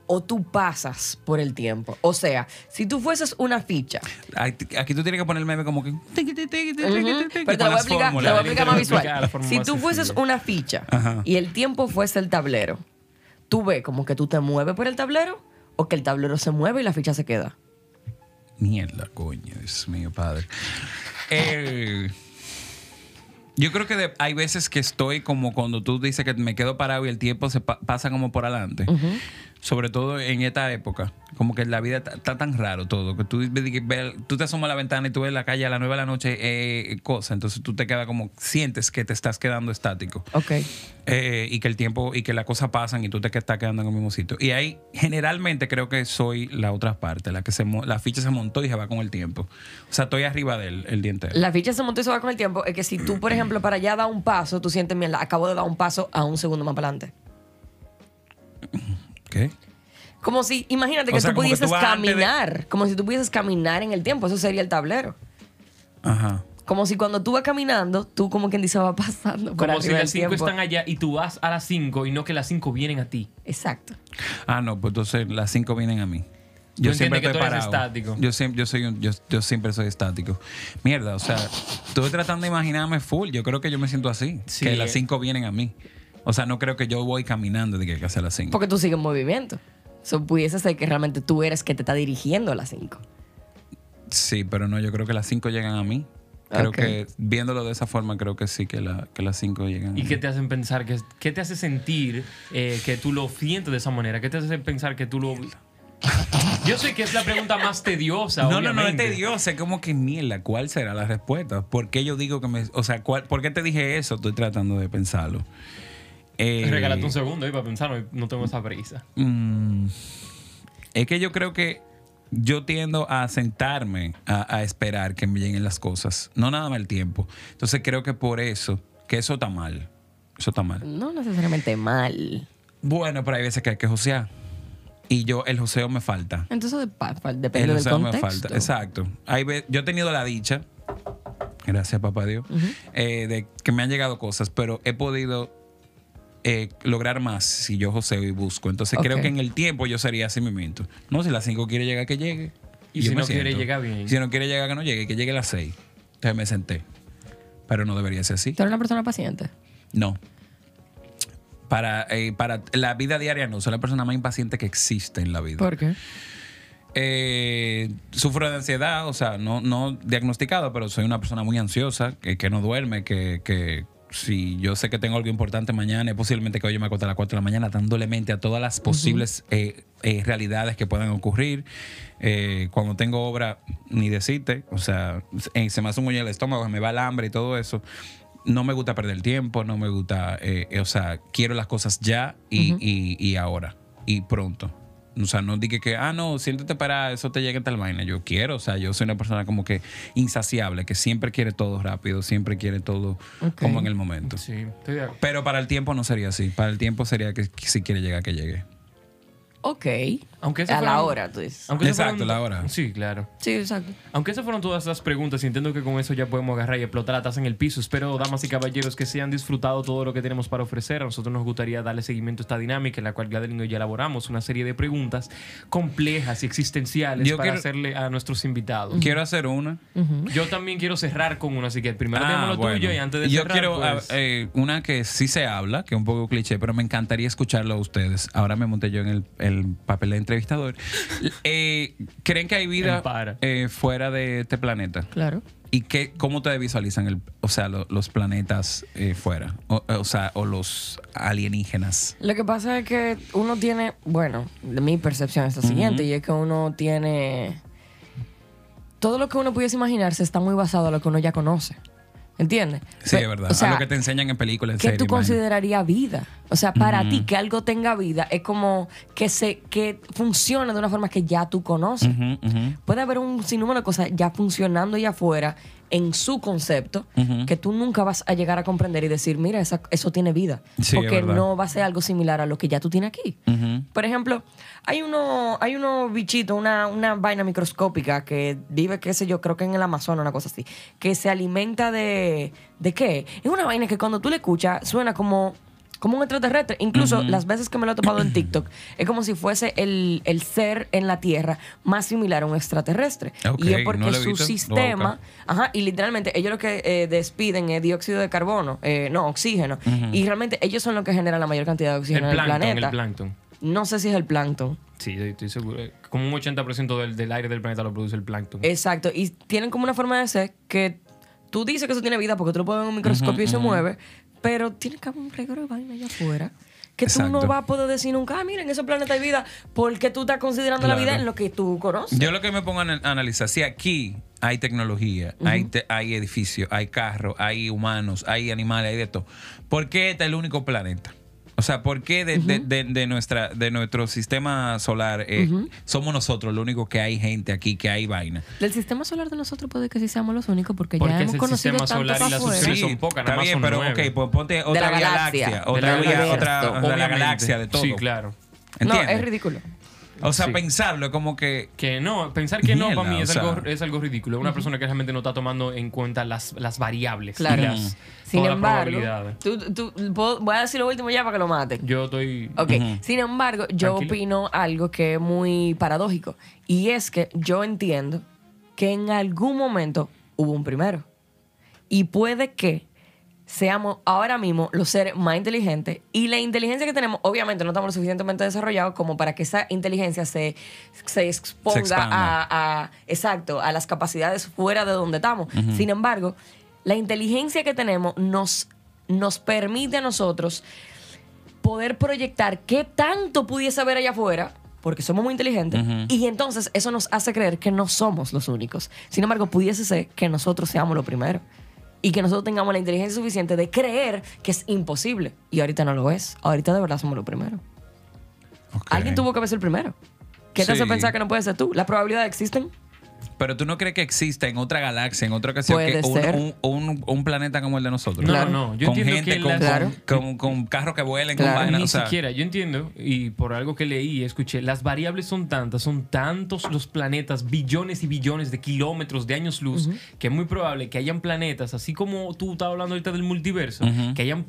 o tú pasas por el tiempo? O sea, si tú fueses una ficha, Aquí tú tienes que poner el meme como que. pero te lo voy a explicar, te lo fórmulas. voy a explicar más visual. Si tú fueses una ficha Ajá. y el tiempo fuese el tablero, ¿tú ves como que tú te mueves por el tablero o que el tablero se mueve y la ficha se queda? Mierda, coño, Dios mío, padre. Eh, yo creo que de- hay veces que estoy como cuando tú dices que me quedo parado y el tiempo se pa- pasa como por adelante. Sobre todo en esta época. Como que la vida está, tan raro todo. Que tú, tú te asomas a la ventana y tú ves la calle a las 9 de la noche, eh, cosa. Entonces tú te quedas como, sientes que te estás quedando estático. Ok. Eh, y que el tiempo y que las cosas pasan y tú te estás quedando en el mismo sitio. Y ahí generalmente creo que soy la otra parte, la que se la ficha se montó y se va con el tiempo. O sea, estoy arriba de él el día entero. La ficha se montó y se va con el tiempo. Es que si tú, por ejemplo, para allá das un paso, tú sientes, mierda, acabo de dar un paso a un segundo más para adelante. ¿Qué? Como si, imagínate O que sea, tú que pudieses tú de- caminar. Como si tú pudieses caminar en el tiempo. Eso sería el tablero. Ajá. Como si cuando tú vas caminando, tú como quien dice va pasando por Como si las del 5 tiempo. están allá y tú vas a las 5 y no que las 5 vienen a ti. Exacto. Ah, no, pues entonces las cinco vienen a mí. Yo siempre que estoy tú eres parado. estático. Yo siempre, yo soy un- yo, yo siempre soy estático. Mierda, o sea, estoy tratando de imaginarme full. Yo creo que yo me siento así. Sí. Que las cinco vienen a mí. O sea, no creo que yo voy caminando de que hay que hacer las cinco. Porque tú sigues en movimiento. So, pudiese ser que realmente tú eres que te está dirigiendo a las 5. Sí, pero no, yo creo que las cinco llegan a mí. Creo que viéndolo de esa forma, creo que sí que, la, que las cinco llegan ¿Y a qué mí. te hacen pensar? Que, ¿Qué te hace sentir eh, que tú lo sientes de esa manera? ¿Qué te hace pensar que tú lo... Yo sé que es la pregunta más tediosa, No, no, no, es obviamente. tedioso. Es como que mierda, ¿cuál será la respuesta? ¿Por qué yo digo que me. O sea, ¿cuál- ¿por qué te dije eso? Estoy tratando de pensarlo. Eh, Regálate un segundo ahí para pensar, no- no tengo esa prisa. Mm, es que yo creo que yo tiendo a sentarme a, a esperar que me lleguen las cosas, no nada más el tiempo. Entonces creo que por eso, que eso está mal. Eso está mal. No necesariamente mal. Bueno, pero hay veces que hay que josear. y yo, el joseo me falta. Entonces de- pa- fa- El depende del joseo me contexto. falta. Exacto. Hay yo he tenido la dicha, gracias papá Dios, eh, de que me han llegado cosas, pero he podido eh, lograr más si yo joseo y busco. Entonces creo que en el tiempo yo sería así mismo. No, si las 5 quiere llegar, que llegue. Y si no quiere llegar, bien. Si no quiere llegar, que no llegue, que llegue a las 6. Entonces me senté. Pero no debería ser así. ¿Tú eres una persona paciente? No. Para, eh, para la vida diaria no, soy la persona más impaciente que existe en la vida. ¿Por qué? Eh, sufro de ansiedad, o sea, no, no diagnosticado, pero soy una persona muy ansiosa, que, que no duerme, que, que si yo sé que tengo algo importante mañana, es posiblemente que hoy yo me acueste a las 4 de la mañana dándole mente a todas las posibles eh, eh, realidades que puedan ocurrir. Eh, cuando tengo obra, ni decirte, o sea, se me hace un muñeco el estómago, me va el hambre y todo eso. No me gusta perder tiempo, no me gusta, o sea, quiero las cosas ya y, y- y ahora y pronto. O sea, no dije que, ah, no, siéntate para eso te llegue tal vaina. Yo quiero, o sea, yo soy una persona como que insaciable, que siempre quiere todo rápido, siempre quiere todo como en el momento. Sí, estoy de acuerdo. Pero para el tiempo no sería así. Para el tiempo sería que, que si quiere llegar, que llegue. Ok. Aunque a la hora, tú dices. Aunque Exacto, fueron- la hora. Sí, claro. Sí, exacto. Aunque esas fueron todas las preguntas, entiendo que con eso ya podemos agarrar y explotar la taza en el piso. Espero, damas y caballeros, que se hayan disfrutado todo lo que tenemos para ofrecer. A nosotros nos gustaría darle seguimiento a esta dinámica en la cual Gladeline y yo ya elaboramos una serie de preguntas complejas y existenciales Yo para quiero- hacerle a nuestros invitados. Quiero hacer una. Yo también quiero cerrar con una, así que primero Ah, tenemos lo bueno. tuyo y antes de Yo cerrar, quiero pues, ah, eh, una que sí se habla, que es un poco cliché, pero me encantaría escucharlo a ustedes. Ahora me monté yo en el, el papel de entrevistador. Eh, ¿Creen que hay vida eh, fuera de este planeta? Claro. ¿Y qué, cómo ustedes visualizan el, o sea, lo- los planetas eh, fuera? O, o sea, o los alienígenas. Lo que pasa es que uno tiene, bueno, de mi percepción es la siguiente, y es que uno tiene... Todo lo que uno pudiese imaginarse está muy basado en lo que uno ya conoce. ¿Entiendes? Sí, es verdad. o sea, a lo que te enseñan en películas, en ¿Qué tú imagínate. considerarías vida? O sea, para ti que algo tenga vida es como que se que funcione de una forma que ya tú conoces. Puede haber un sinnúmero de cosas ya funcionando allá afuera en su concepto que tú nunca vas a llegar a comprender y decir, mira, esa- eso tiene vida. Sí, porque no va a ser algo similar a lo que ya tú tienes aquí. Por ejemplo, hay uno, hay unos bichitos, una, una vaina microscópica que vive, qué sé yo, creo que en el Amazonas, una cosa así, que se alimenta de. ¿De qué? Es una vaina que cuando tú le escuchas suena como. Como un extraterrestre. Incluso las veces que me lo he topado en TikTok, es como si fuese el, el ser en la Tierra más similar a un extraterrestre. Y es porque no su visto. Sistema. Ajá, y literalmente ellos lo que eh, despiden es dióxido de carbono, eh, no, oxígeno. Y realmente ellos son los que generan la mayor cantidad de el oxígeno en el plancton, planeta. el plancton. No sé si es el plancton. Sí, estoy seguro. Como un 80% del, del aire del planeta lo produce el plancton. Exacto. Y tienen como una forma de ser que tú dices que eso tiene vida porque tú lo puedes ver en un microscopio y se mueve, pero tiene que haber un reguero de vaina allá afuera. Que tú no vas a poder decir nunca, ah, mira, en ese planeta hay vida, porque tú estás considerando la vida en lo que tú conoces. Yo lo que me pongo a ana- analizar, si aquí hay tecnología, hay, te- hay edificios, hay carros, hay humanos, hay animales, hay de todo, ¿por qué este es el único planeta? O sea, ¿por qué de, de- de- de nuestra, de nuestro sistema solar eh, somos nosotros lo único que hay gente aquí, que hay vaina? Del sistema solar de nosotros puede que sí seamos los únicos porque, Porque ya hemos el conocido sistema tanto solar y las opciones son pocas, nada está más bien, son pero nueve. ok, pues ponte otra la galaxia, galaxia. otra, De la vía- galaxia. otra de la Obviamente. galaxia, de todo. Sí, claro. No, es ridículo. O sea, Sí. pensarlo es como que Que no, pensar que no para mí es, o sea. algo, es algo ridículo. Una persona que realmente no está tomando en cuenta las, las variables. y Claro. las- Sin embargo, tú- tú- voy a decir lo último ya para que lo maten. Yo estoy. Ok, sin embargo, yo Tranquilo. opino algo que es muy paradójico. Y es que yo entiendo que en algún momento hubo un primero. Y puede que seamos ahora mismo los seres más inteligentes. Y la inteligencia que tenemos, obviamente, no estamos lo suficientemente desarrollados como para que esa inteligencia se, se exponga Se expanda. a, a- exacto, a las capacidades fuera de donde estamos. Sin embargo, la inteligencia que tenemos nos, nos permite a nosotros poder proyectar qué tanto pudiese haber allá afuera, porque somos muy inteligentes, y entonces eso nos hace creer que no somos los únicos. Sin embargo, pudiese ser que nosotros seamos lo primero. Y que nosotros tengamos la inteligencia suficiente de creer que es imposible. Y ahorita no lo es. Ahorita de verdad somos lo primero. Ok. Alguien tuvo que ser el primero. ¿Qué te hace Sí. pensar que no puede ser tú? ¿Las probabilidades existen? Pero tú no crees que exista en otra galaxia, en otra ocasión, Puede que un, ser. un- un- un planeta como el de nosotros. No, Claro. no, yo con entiendo gente, que con, las- con, con- con carros que vuelen, Claro. con vainas. Ni o sea, siquiera, yo entiendo, y por algo que leí y escuché, las variables son tantas, son tantos los planetas, billones y billones de kilómetros de años luz, que es muy probable que hayan planetas, así como tú estabas hablando ahorita del multiverso, que hayan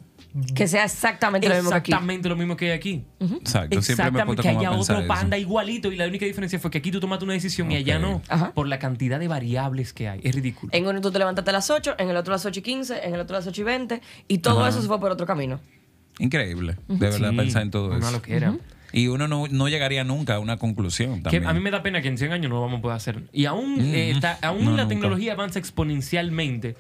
Que sea exactamente lo mismo que aquí. exactamente lo mismo que hay aquí. Exacto, siempre me Exactamente, que como a haya pensar otro eso. panda igualito y la única diferencia fue que aquí tú tomaste una decisión y allá Ok. no, Ajá. por la cantidad de variables que hay. Es ridículo. En uno tú te levantaste a las 8, en el otro a las 8 y 15, en el otro a las 8 y 20, y todo Ajá. eso se fue por otro camino. Increíble, de verdad, Sí, pensar en todo una eso. loquera. Y uno no, no llegaría nunca a una conclusión Que también. a mí me da pena que en 100 años no lo vamos a poder hacer. Y aún, eh, está- aún No, la nunca. tecnología avanza exponencialmente.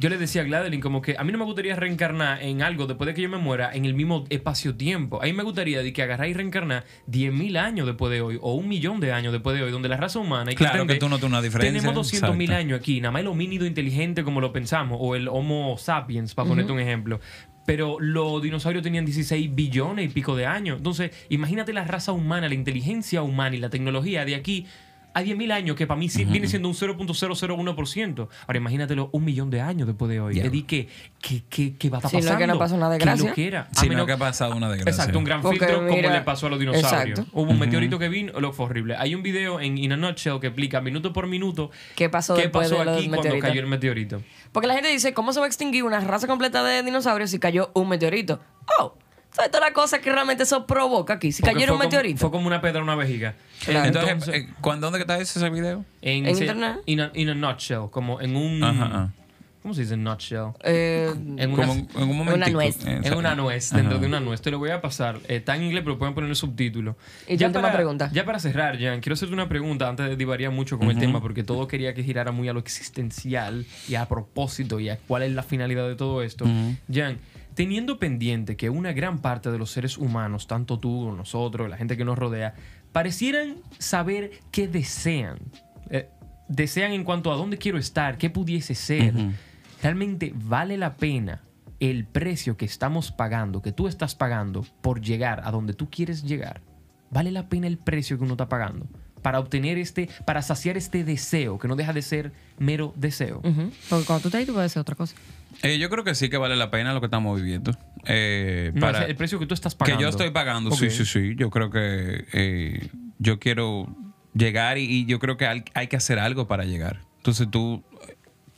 Yo le decía a Gladeline como que a mí no me gustaría reencarnar en algo después de que yo me muera en el mismo espacio-tiempo. A mí me gustaría de que agarrar y reencarnar 10.000 años después de hoy o un millón de años después de hoy, donde la raza humana... hay Claro que entender, tú notas una diferencia, Tenemos 200.000 exacto. años aquí, nada más el homínido inteligente como lo pensamos, o el Homo sapiens, para ponerte un ejemplo. Pero los dinosaurios tenían 16 billones y pico de años. Entonces, imagínate la raza humana, la inteligencia humana y la tecnología de aquí a 10.000 años, que para mí sí viene siendo un 0.001%. Ahora imagínatelo un millón de años después de hoy. Es decir, que, que, que, que va a estar Si no que no pasó una ¿Qué desgracia. loquera? A Sino menos- que ha pasado una desgracia. Exacto, un gran Porque filtro como mira, le pasó a los dinosaurios. exacto. Hubo un meteorito que vino, lo fue horrible. Hay un video en In a Nutshell que explica minuto por minuto ¿Qué pasó qué pasó de aquí cuando cayó el meteorito. Porque la gente dice, ¿cómo se va a extinguir una raza completa de dinosaurios si cayó un meteorito? Oh, ¿sabes toda la cosa que realmente eso provoca aquí? Si Porque cayera un fue como- meteorito. fue como una pedra en una vejiga. Claro. Entonces, eh, ¿cuándo, ¿dónde está ese video? en, ¿En se- internet? In a, in a nutshell, como en un... Ajá, ajá. ¿Cómo se dice nutshell? Eh, En una, Como en, un momento. nuez. en una nuez, dentro de una nuez. Te lo voy a pasar. Eh, está en inglés, pero pueden poner el subtítulo. ¿Y tu última para, pregunta? Ya para cerrar, Jan, quiero hacerte una pregunta antes de divariar mucho con el tema, porque todo quería que girara muy a lo existencial y a propósito y a cuál es la finalidad de todo esto. Jan, teniendo pendiente que una gran parte de los seres humanos, tanto tú, nosotros, la gente que nos rodea, parecieran saber qué desean. Eh, desean en cuanto a dónde quiero estar, qué pudiese ser. ¿Realmente vale la pena el precio que estamos pagando, que tú estás pagando por llegar a donde tú quieres llegar? ¿Vale la pena el precio que uno está pagando para obtener este, para saciar este deseo, que no deja de ser mero deseo? Porque cuando tú estás ahí, tú puedes decir otra cosa. Eh, yo creo que sí que vale la pena lo que estamos viviendo. Eh, No, para es el precio que tú estás que pagando. yo estoy pagando, Ok. sí, sí, sí. Yo creo que eh, yo quiero llegar y, y yo creo que hay, hay que hacer algo para llegar. Entonces tú,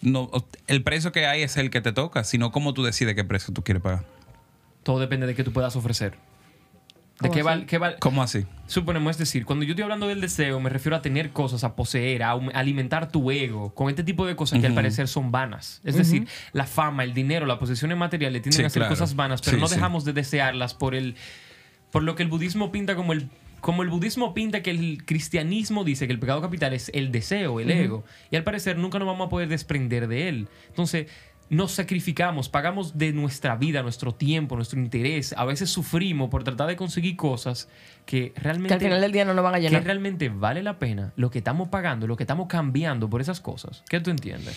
no, el precio que hay es el que te toca, sino cómo tú decides qué precio tú quieres pagar. Todo depende de qué tú puedas ofrecer. ¿De ¿Cómo qué así? val, qué val- ¿Cómo así? Suponemos, es decir, cuando yo estoy hablando del deseo, me refiero a tener cosas, a poseer, a alimentar tu ego, con este tipo de cosas que al parecer son vanas. Es decir, la fama, el dinero, las posesiones materiales tienden Sí, a ser claro. cosas vanas, pero Sí, no sí. dejamos de desearlas por el por lo que el budismo pinta como el como el budismo pinta que el cristianismo dice que el pecado capital es el deseo, el ego, y al parecer nunca nos vamos a poder desprender de él. Entonces, nos sacrificamos, pagamos de nuestra vida, nuestro tiempo, nuestro interés. A veces sufrimos por tratar de conseguir cosas que realmente Que al final del día no nos van a que llenar. realmente vale la pena lo que estamos pagando, lo que estamos cambiando por esas cosas. ¿Qué tú entiendes?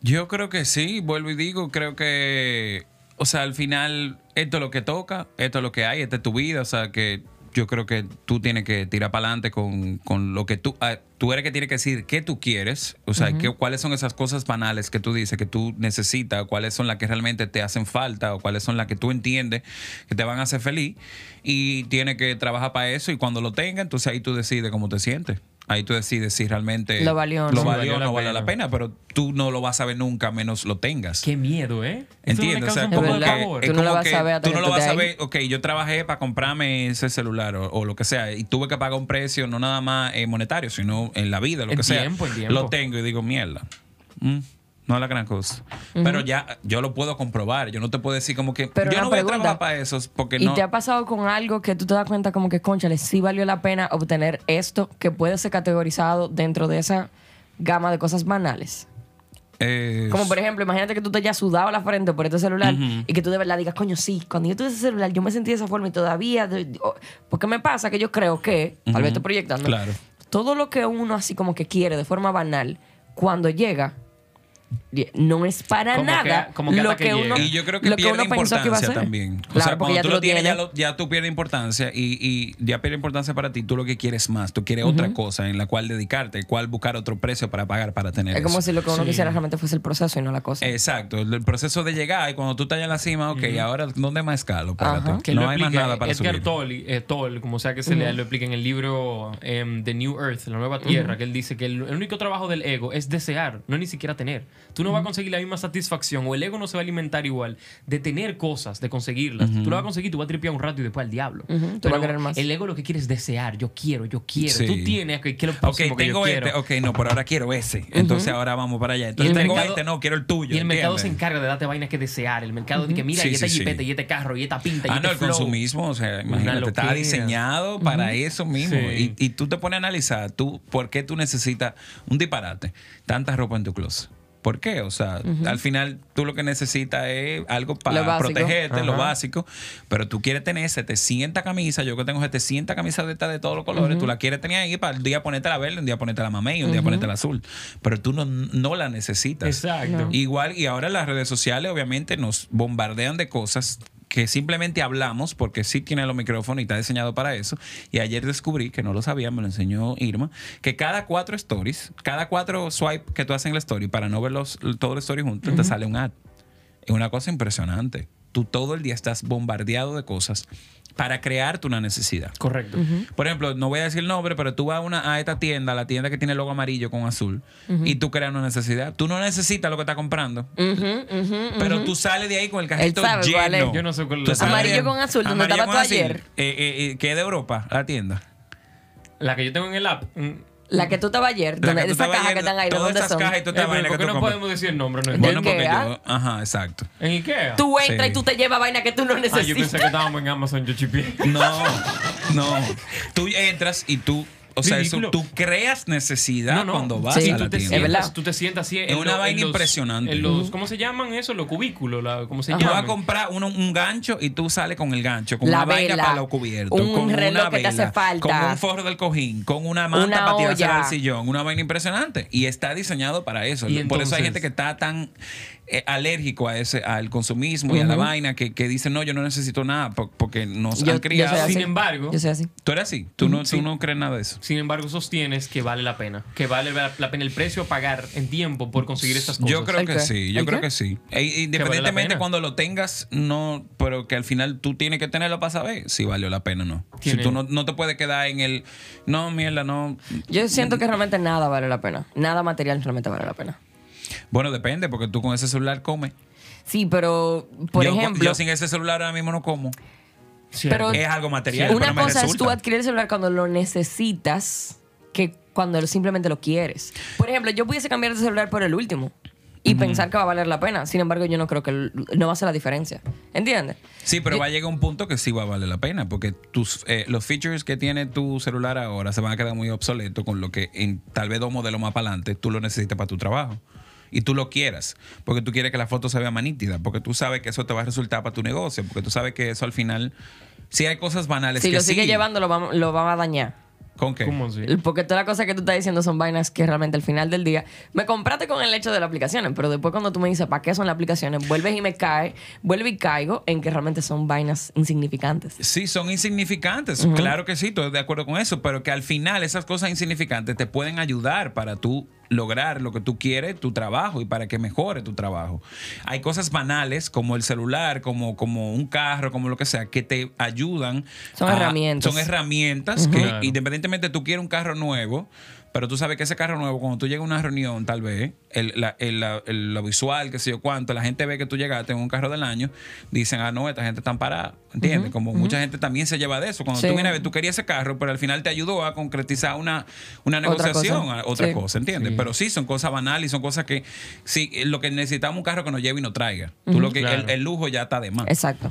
Yo creo que sí, vuelvo y digo, creo que, o sea, al final esto es lo que toca, esto es lo que hay, esta es tu vida, o sea, que yo creo que tú tienes que tirar para adelante con, con lo que tú, ah, tú eres que tienes que decir qué tú quieres, o sea, que- cuáles son esas cosas banales que tú dices que tú necesitas, cuáles son las que realmente te hacen falta o cuáles son las que tú entiendes que te van a hacer feliz y tienes que trabajar para eso y cuando lo tengas, entonces ahí tú decides cómo te sientes. Ahí tú decides si realmente Lo valió o lo no. valió o Valió la no vale la pena. pero tú no lo vas a ver nunca menos lo tengas. Qué miedo, ¿eh? ¿Entiendes? O sea, como que, es Tú no lo vas que a ver tú no lo vas a ver, ok, yo trabajé para comprarme ese celular o, o lo que sea, y tuve que pagar un precio no nada más eh, monetario, sino en la vida, lo En que sea. tiempo, en tiempo. Lo tengo y digo, mierda. mm, no es la gran cosa. Pero ya yo lo puedo comprobar. Yo no te puedo decir como que Pero yo no voy a pregunta, trabajar para eso porque ¿Y no. te ha pasado con algo que tú te das cuenta como que, conchale, sí valió la pena obtener esto que puede ser categorizado dentro de esa gama de cosas banales? Como por ejemplo, imagínate que tú te hayas sudado la frente por este celular y que tú de verdad digas, coño, sí, cuando yo tuve ese celular yo me sentí de esa forma y todavía... de- porque me pasa que yo creo que, tal vez estoy proyectando, Claro. todo lo que uno así como que quiere de forma banal, cuando llega, no es para Como que- nada como que lo que que uno. Y yo creo que pierde que iba a importancia también. o Claro, sea, porque cuando ya tú lo tienes, ya, tienes. lo- ya tú pierdes importancia y, y ya pierde importancia para ti. Tú lo que quieres más, tú quieres otra cosa en la cual dedicarte, cual buscar otro precio para pagar para tener Es como eso. si lo que uno Sí. quisiera realmente fuese el proceso y no la cosa. Exacto, el, el proceso de llegar y cuando tú estás en la cima, ok, ahora ¿dónde más escalo? Que no lo hay más nada para Edgar subir. Tolle, eh, como sea que se lea, lo explica en el libro em, The New Earth, la nueva tierra, que él dice que el, el único trabajo del ego es desear, no ni siquiera tener. Tú no vas a conseguir la misma satisfacción o el ego no se va a alimentar igual de tener cosas, de conseguirlas. Tú lo vas a conseguir, tú vas a tripear un rato y después al diablo. Pero vas a querer más. el ego lo que quiere es desear, yo quiero, yo quiero. Sí. Tú tienes que, que lo que yo tengo quiero. este, ok, no, pero ahora quiero ese. Entonces ahora vamos para allá. Y Entonces tengo mercado- este, no, quiero el tuyo. Y el mercado se encarga de darte vainas que desear. El mercado de que mira, Sí, y esta sí, sí. jipeta, y este carro, y esta pinta, y Ah, este no, el flow. consumismo, o sea, imagínate, está loquera. diseñado para eso mismo. Sí. Y, y tú te pones a analizar, tú, ¿por qué tú necesitas un disparate? Tanta ropa en tu closet. ¿Por qué? O sea, al final tú lo que necesitas es algo para protegerte, lo básico, pero tú quieres tener 700 camisas, yo que tengo 700 camisas de estas de todos los colores, tú la quieres tener ahí para el día ponerte la verde, un día ponerte la mamey, un día ponerte la azul, pero tú no, no la necesitas. Exacto. No. Igual, y ahora las redes sociales obviamente nos bombardean de cosas que simplemente hablamos porque sí tiene los micrófonos y está diseñado para eso. Y ayer descubrí, que no lo sabía, me lo enseñó Irma, que cada cuatro stories, cada cuatro swipe que tú haces en la story para no ver los, todo el story juntos, te sale un ad. Es una cosa impresionante. Tú todo el día estás bombardeado de cosas para crearte una necesidad. Correcto. Por ejemplo, no voy a decir el nombre, pero tú vas a, una, a esta tienda, la tienda que tiene el logo amarillo con azul, y tú creas una necesidad. Tú no necesitas lo que estás comprando, pero tú sales de ahí con el cajito sabe lleno. Yo no sé cuál es. Amarillo de- con azul, donde Amarillo estaba con tú azul. ayer. Eh, eh, eh, que es de Europa, la tienda. La que yo tengo en el app. La que tú estabas ayer, La donde, que tú esa caja que están ahí, ¿de todas dónde esas son? cajas y toda Eh, esta pero vaina ¿Por que qué tú no compras. podemos decir el nombre? No ¿De entiendo. Bueno, porque yo. Ajá, exacto. ¿En Ikea? Tú entras Sí. y tú te llevas vaina que tú no Ah, yo pensé necesitas. que estábamos en Amazon, yo chipié. No, no. Tú entras y tú. O sea, eso, tú creas necesidad No, no. cuando vas Sí. a tú, la te tienda. Es verdad. sientas, tú te sientas así. Es en una lo- vaina en los- impresionante. en los, ¿Cómo se llaman eso? Los cubículos. La, ¿Cómo se. Tú vas a comprar uno- un gancho y tú sales con el gancho, con La una vaina vela, para los cubiertos, un con reloj una que te hace vela, falta. con un forro del cojín, con una manta Una para tirarse al sillón, una vaina impresionante. Y está diseñado para eso. Y Por eso hay gente que está tan eh, alérgico a ese, al consumismo y a la vaina que, que dice, no, yo no necesito nada po- porque nos Yo- yo han criado. soy así. Sin embargo, Yo soy así. Tú eres así, tú no, Sí. tú no crees nada de eso. sin embargo, sostienes que vale la pena. Que vale la la pena el precio a pagar en tiempo por conseguir estas cosas. Yo creo ¿El que qué? sí, yo ¿El creo qué? que sí. E- independientemente pena. cuando lo tengas, no, pero que al final tú tienes que tenerlo para saber si valió la pena o no. Si tú no, no te puedes quedar en el, no, mierda, no. Yo siento que realmente nada vale la pena. Nada material realmente vale la pena. Bueno, depende, porque tú con ese celular comes. Sí, pero, por yo, ejemplo, yo sin ese celular ahora mismo no como. Pero- Es algo material, una pero me cosa es tú adquirir el celular cuando lo necesitas que cuando simplemente lo quieres. Por ejemplo, yo pudiese cambiar de celular por el último y pensar que va a valer la pena. Sin embargo, yo no creo que no va a ser la diferencia. ¿Entiendes? Sí, pero Yo- va a llegar un punto que sí va a valer la pena, porque tus, eh, los features que tiene tu celular ahora se van a quedar muy obsoletos con lo que en tal vez dos modelos más para adelante tú lo necesitas para tu trabajo. Y tú lo quieras, porque tú quieres que la foto se vea más nítida, porque tú sabes que eso te va a resultar para tu negocio, porque tú sabes que eso al final, sí hay cosas banales Si que lo sigue sí. llevando, lo va, lo va a dañar. ¿Con qué? ¿Cómo así? Porque todas las cosas que tú estás diciendo son vainas que realmente al final del día me compraste con el hecho de las aplicaciones, pero después cuando tú me dices para qué son las aplicaciones, vuelves y me cae, vuelve y caigo en que realmente son vainas insignificantes. Sí, son insignificantes, claro que sí, estoy de acuerdo con eso, pero que al final esas cosas insignificantes te pueden ayudar para tú lograr lo que tú quieres, tu trabajo y para que mejore tu trabajo. Hay cosas banales como el celular, como, como un carro, como lo que sea, que te ayudan. Son herramientas. Son herramientas que Claro. independientemente tú quieres un carro nuevo, pero tú sabes que ese carro nuevo, cuando tú llegas a una reunión, tal vez, el, la- el- la- el- lo visual, qué sé yo cuánto, la gente ve que tú llegaste en un carro del año, dicen, ah, no, esta gente está parada. ¿Entiendes? Como mucha gente también se lleva de eso. Cuando Sí. tú vienes a ver, tú querías ese carro, pero al final te ayudó a concretizar una, una Otra negociación, cosa. a otra Sí. cosa, ¿entiendes? Sí. Pero sí, son cosas banales y son cosas que, sí, lo que necesitamos un carro que nos lleve y nos traiga. Tú lo que, Claro. el, el lujo ya está de más. Exacto.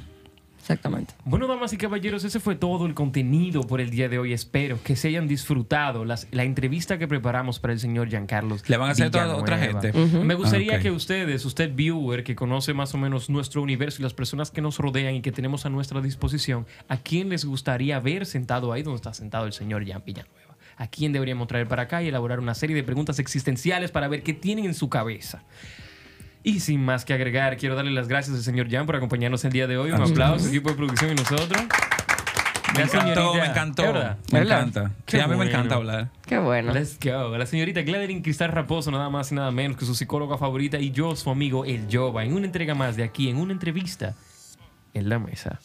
Exactamente. Bueno, damas y caballeros, ese fue todo el contenido por el día de hoy. Espero que se hayan disfrutado las- la entrevista que preparamos para el señor Giancarlos. ¿Le van a hacer toda Villanueva. otra gente? Me gustaría Ah, que ustedes, usted viewer, que conoce más o menos nuestro universo y las personas que nos rodean y que tenemos a nuestra disposición, ¿a quién les gustaría ver sentado ahí donde está sentado el señor Jan Villanueva? ¿A quién deberíamos traer para acá y elaborar una serie de preguntas existenciales para ver qué tienen en su cabeza? Y sin más que agregar, quiero darle las gracias al señor Jan por acompañarnos el día de hoy. Un aplauso, equipo de producción y nosotros. Me encantó, señorita- me encantó. Me encanta. Sí, a mí me encanta hablar. Qué bueno. Let's go. La señorita Gladerin Cristal Raposo, nada más y nada menos que su psicóloga favorita, y yo, su amigo El Jova, en una entrega más de aquí, en una entrevista en la mesa.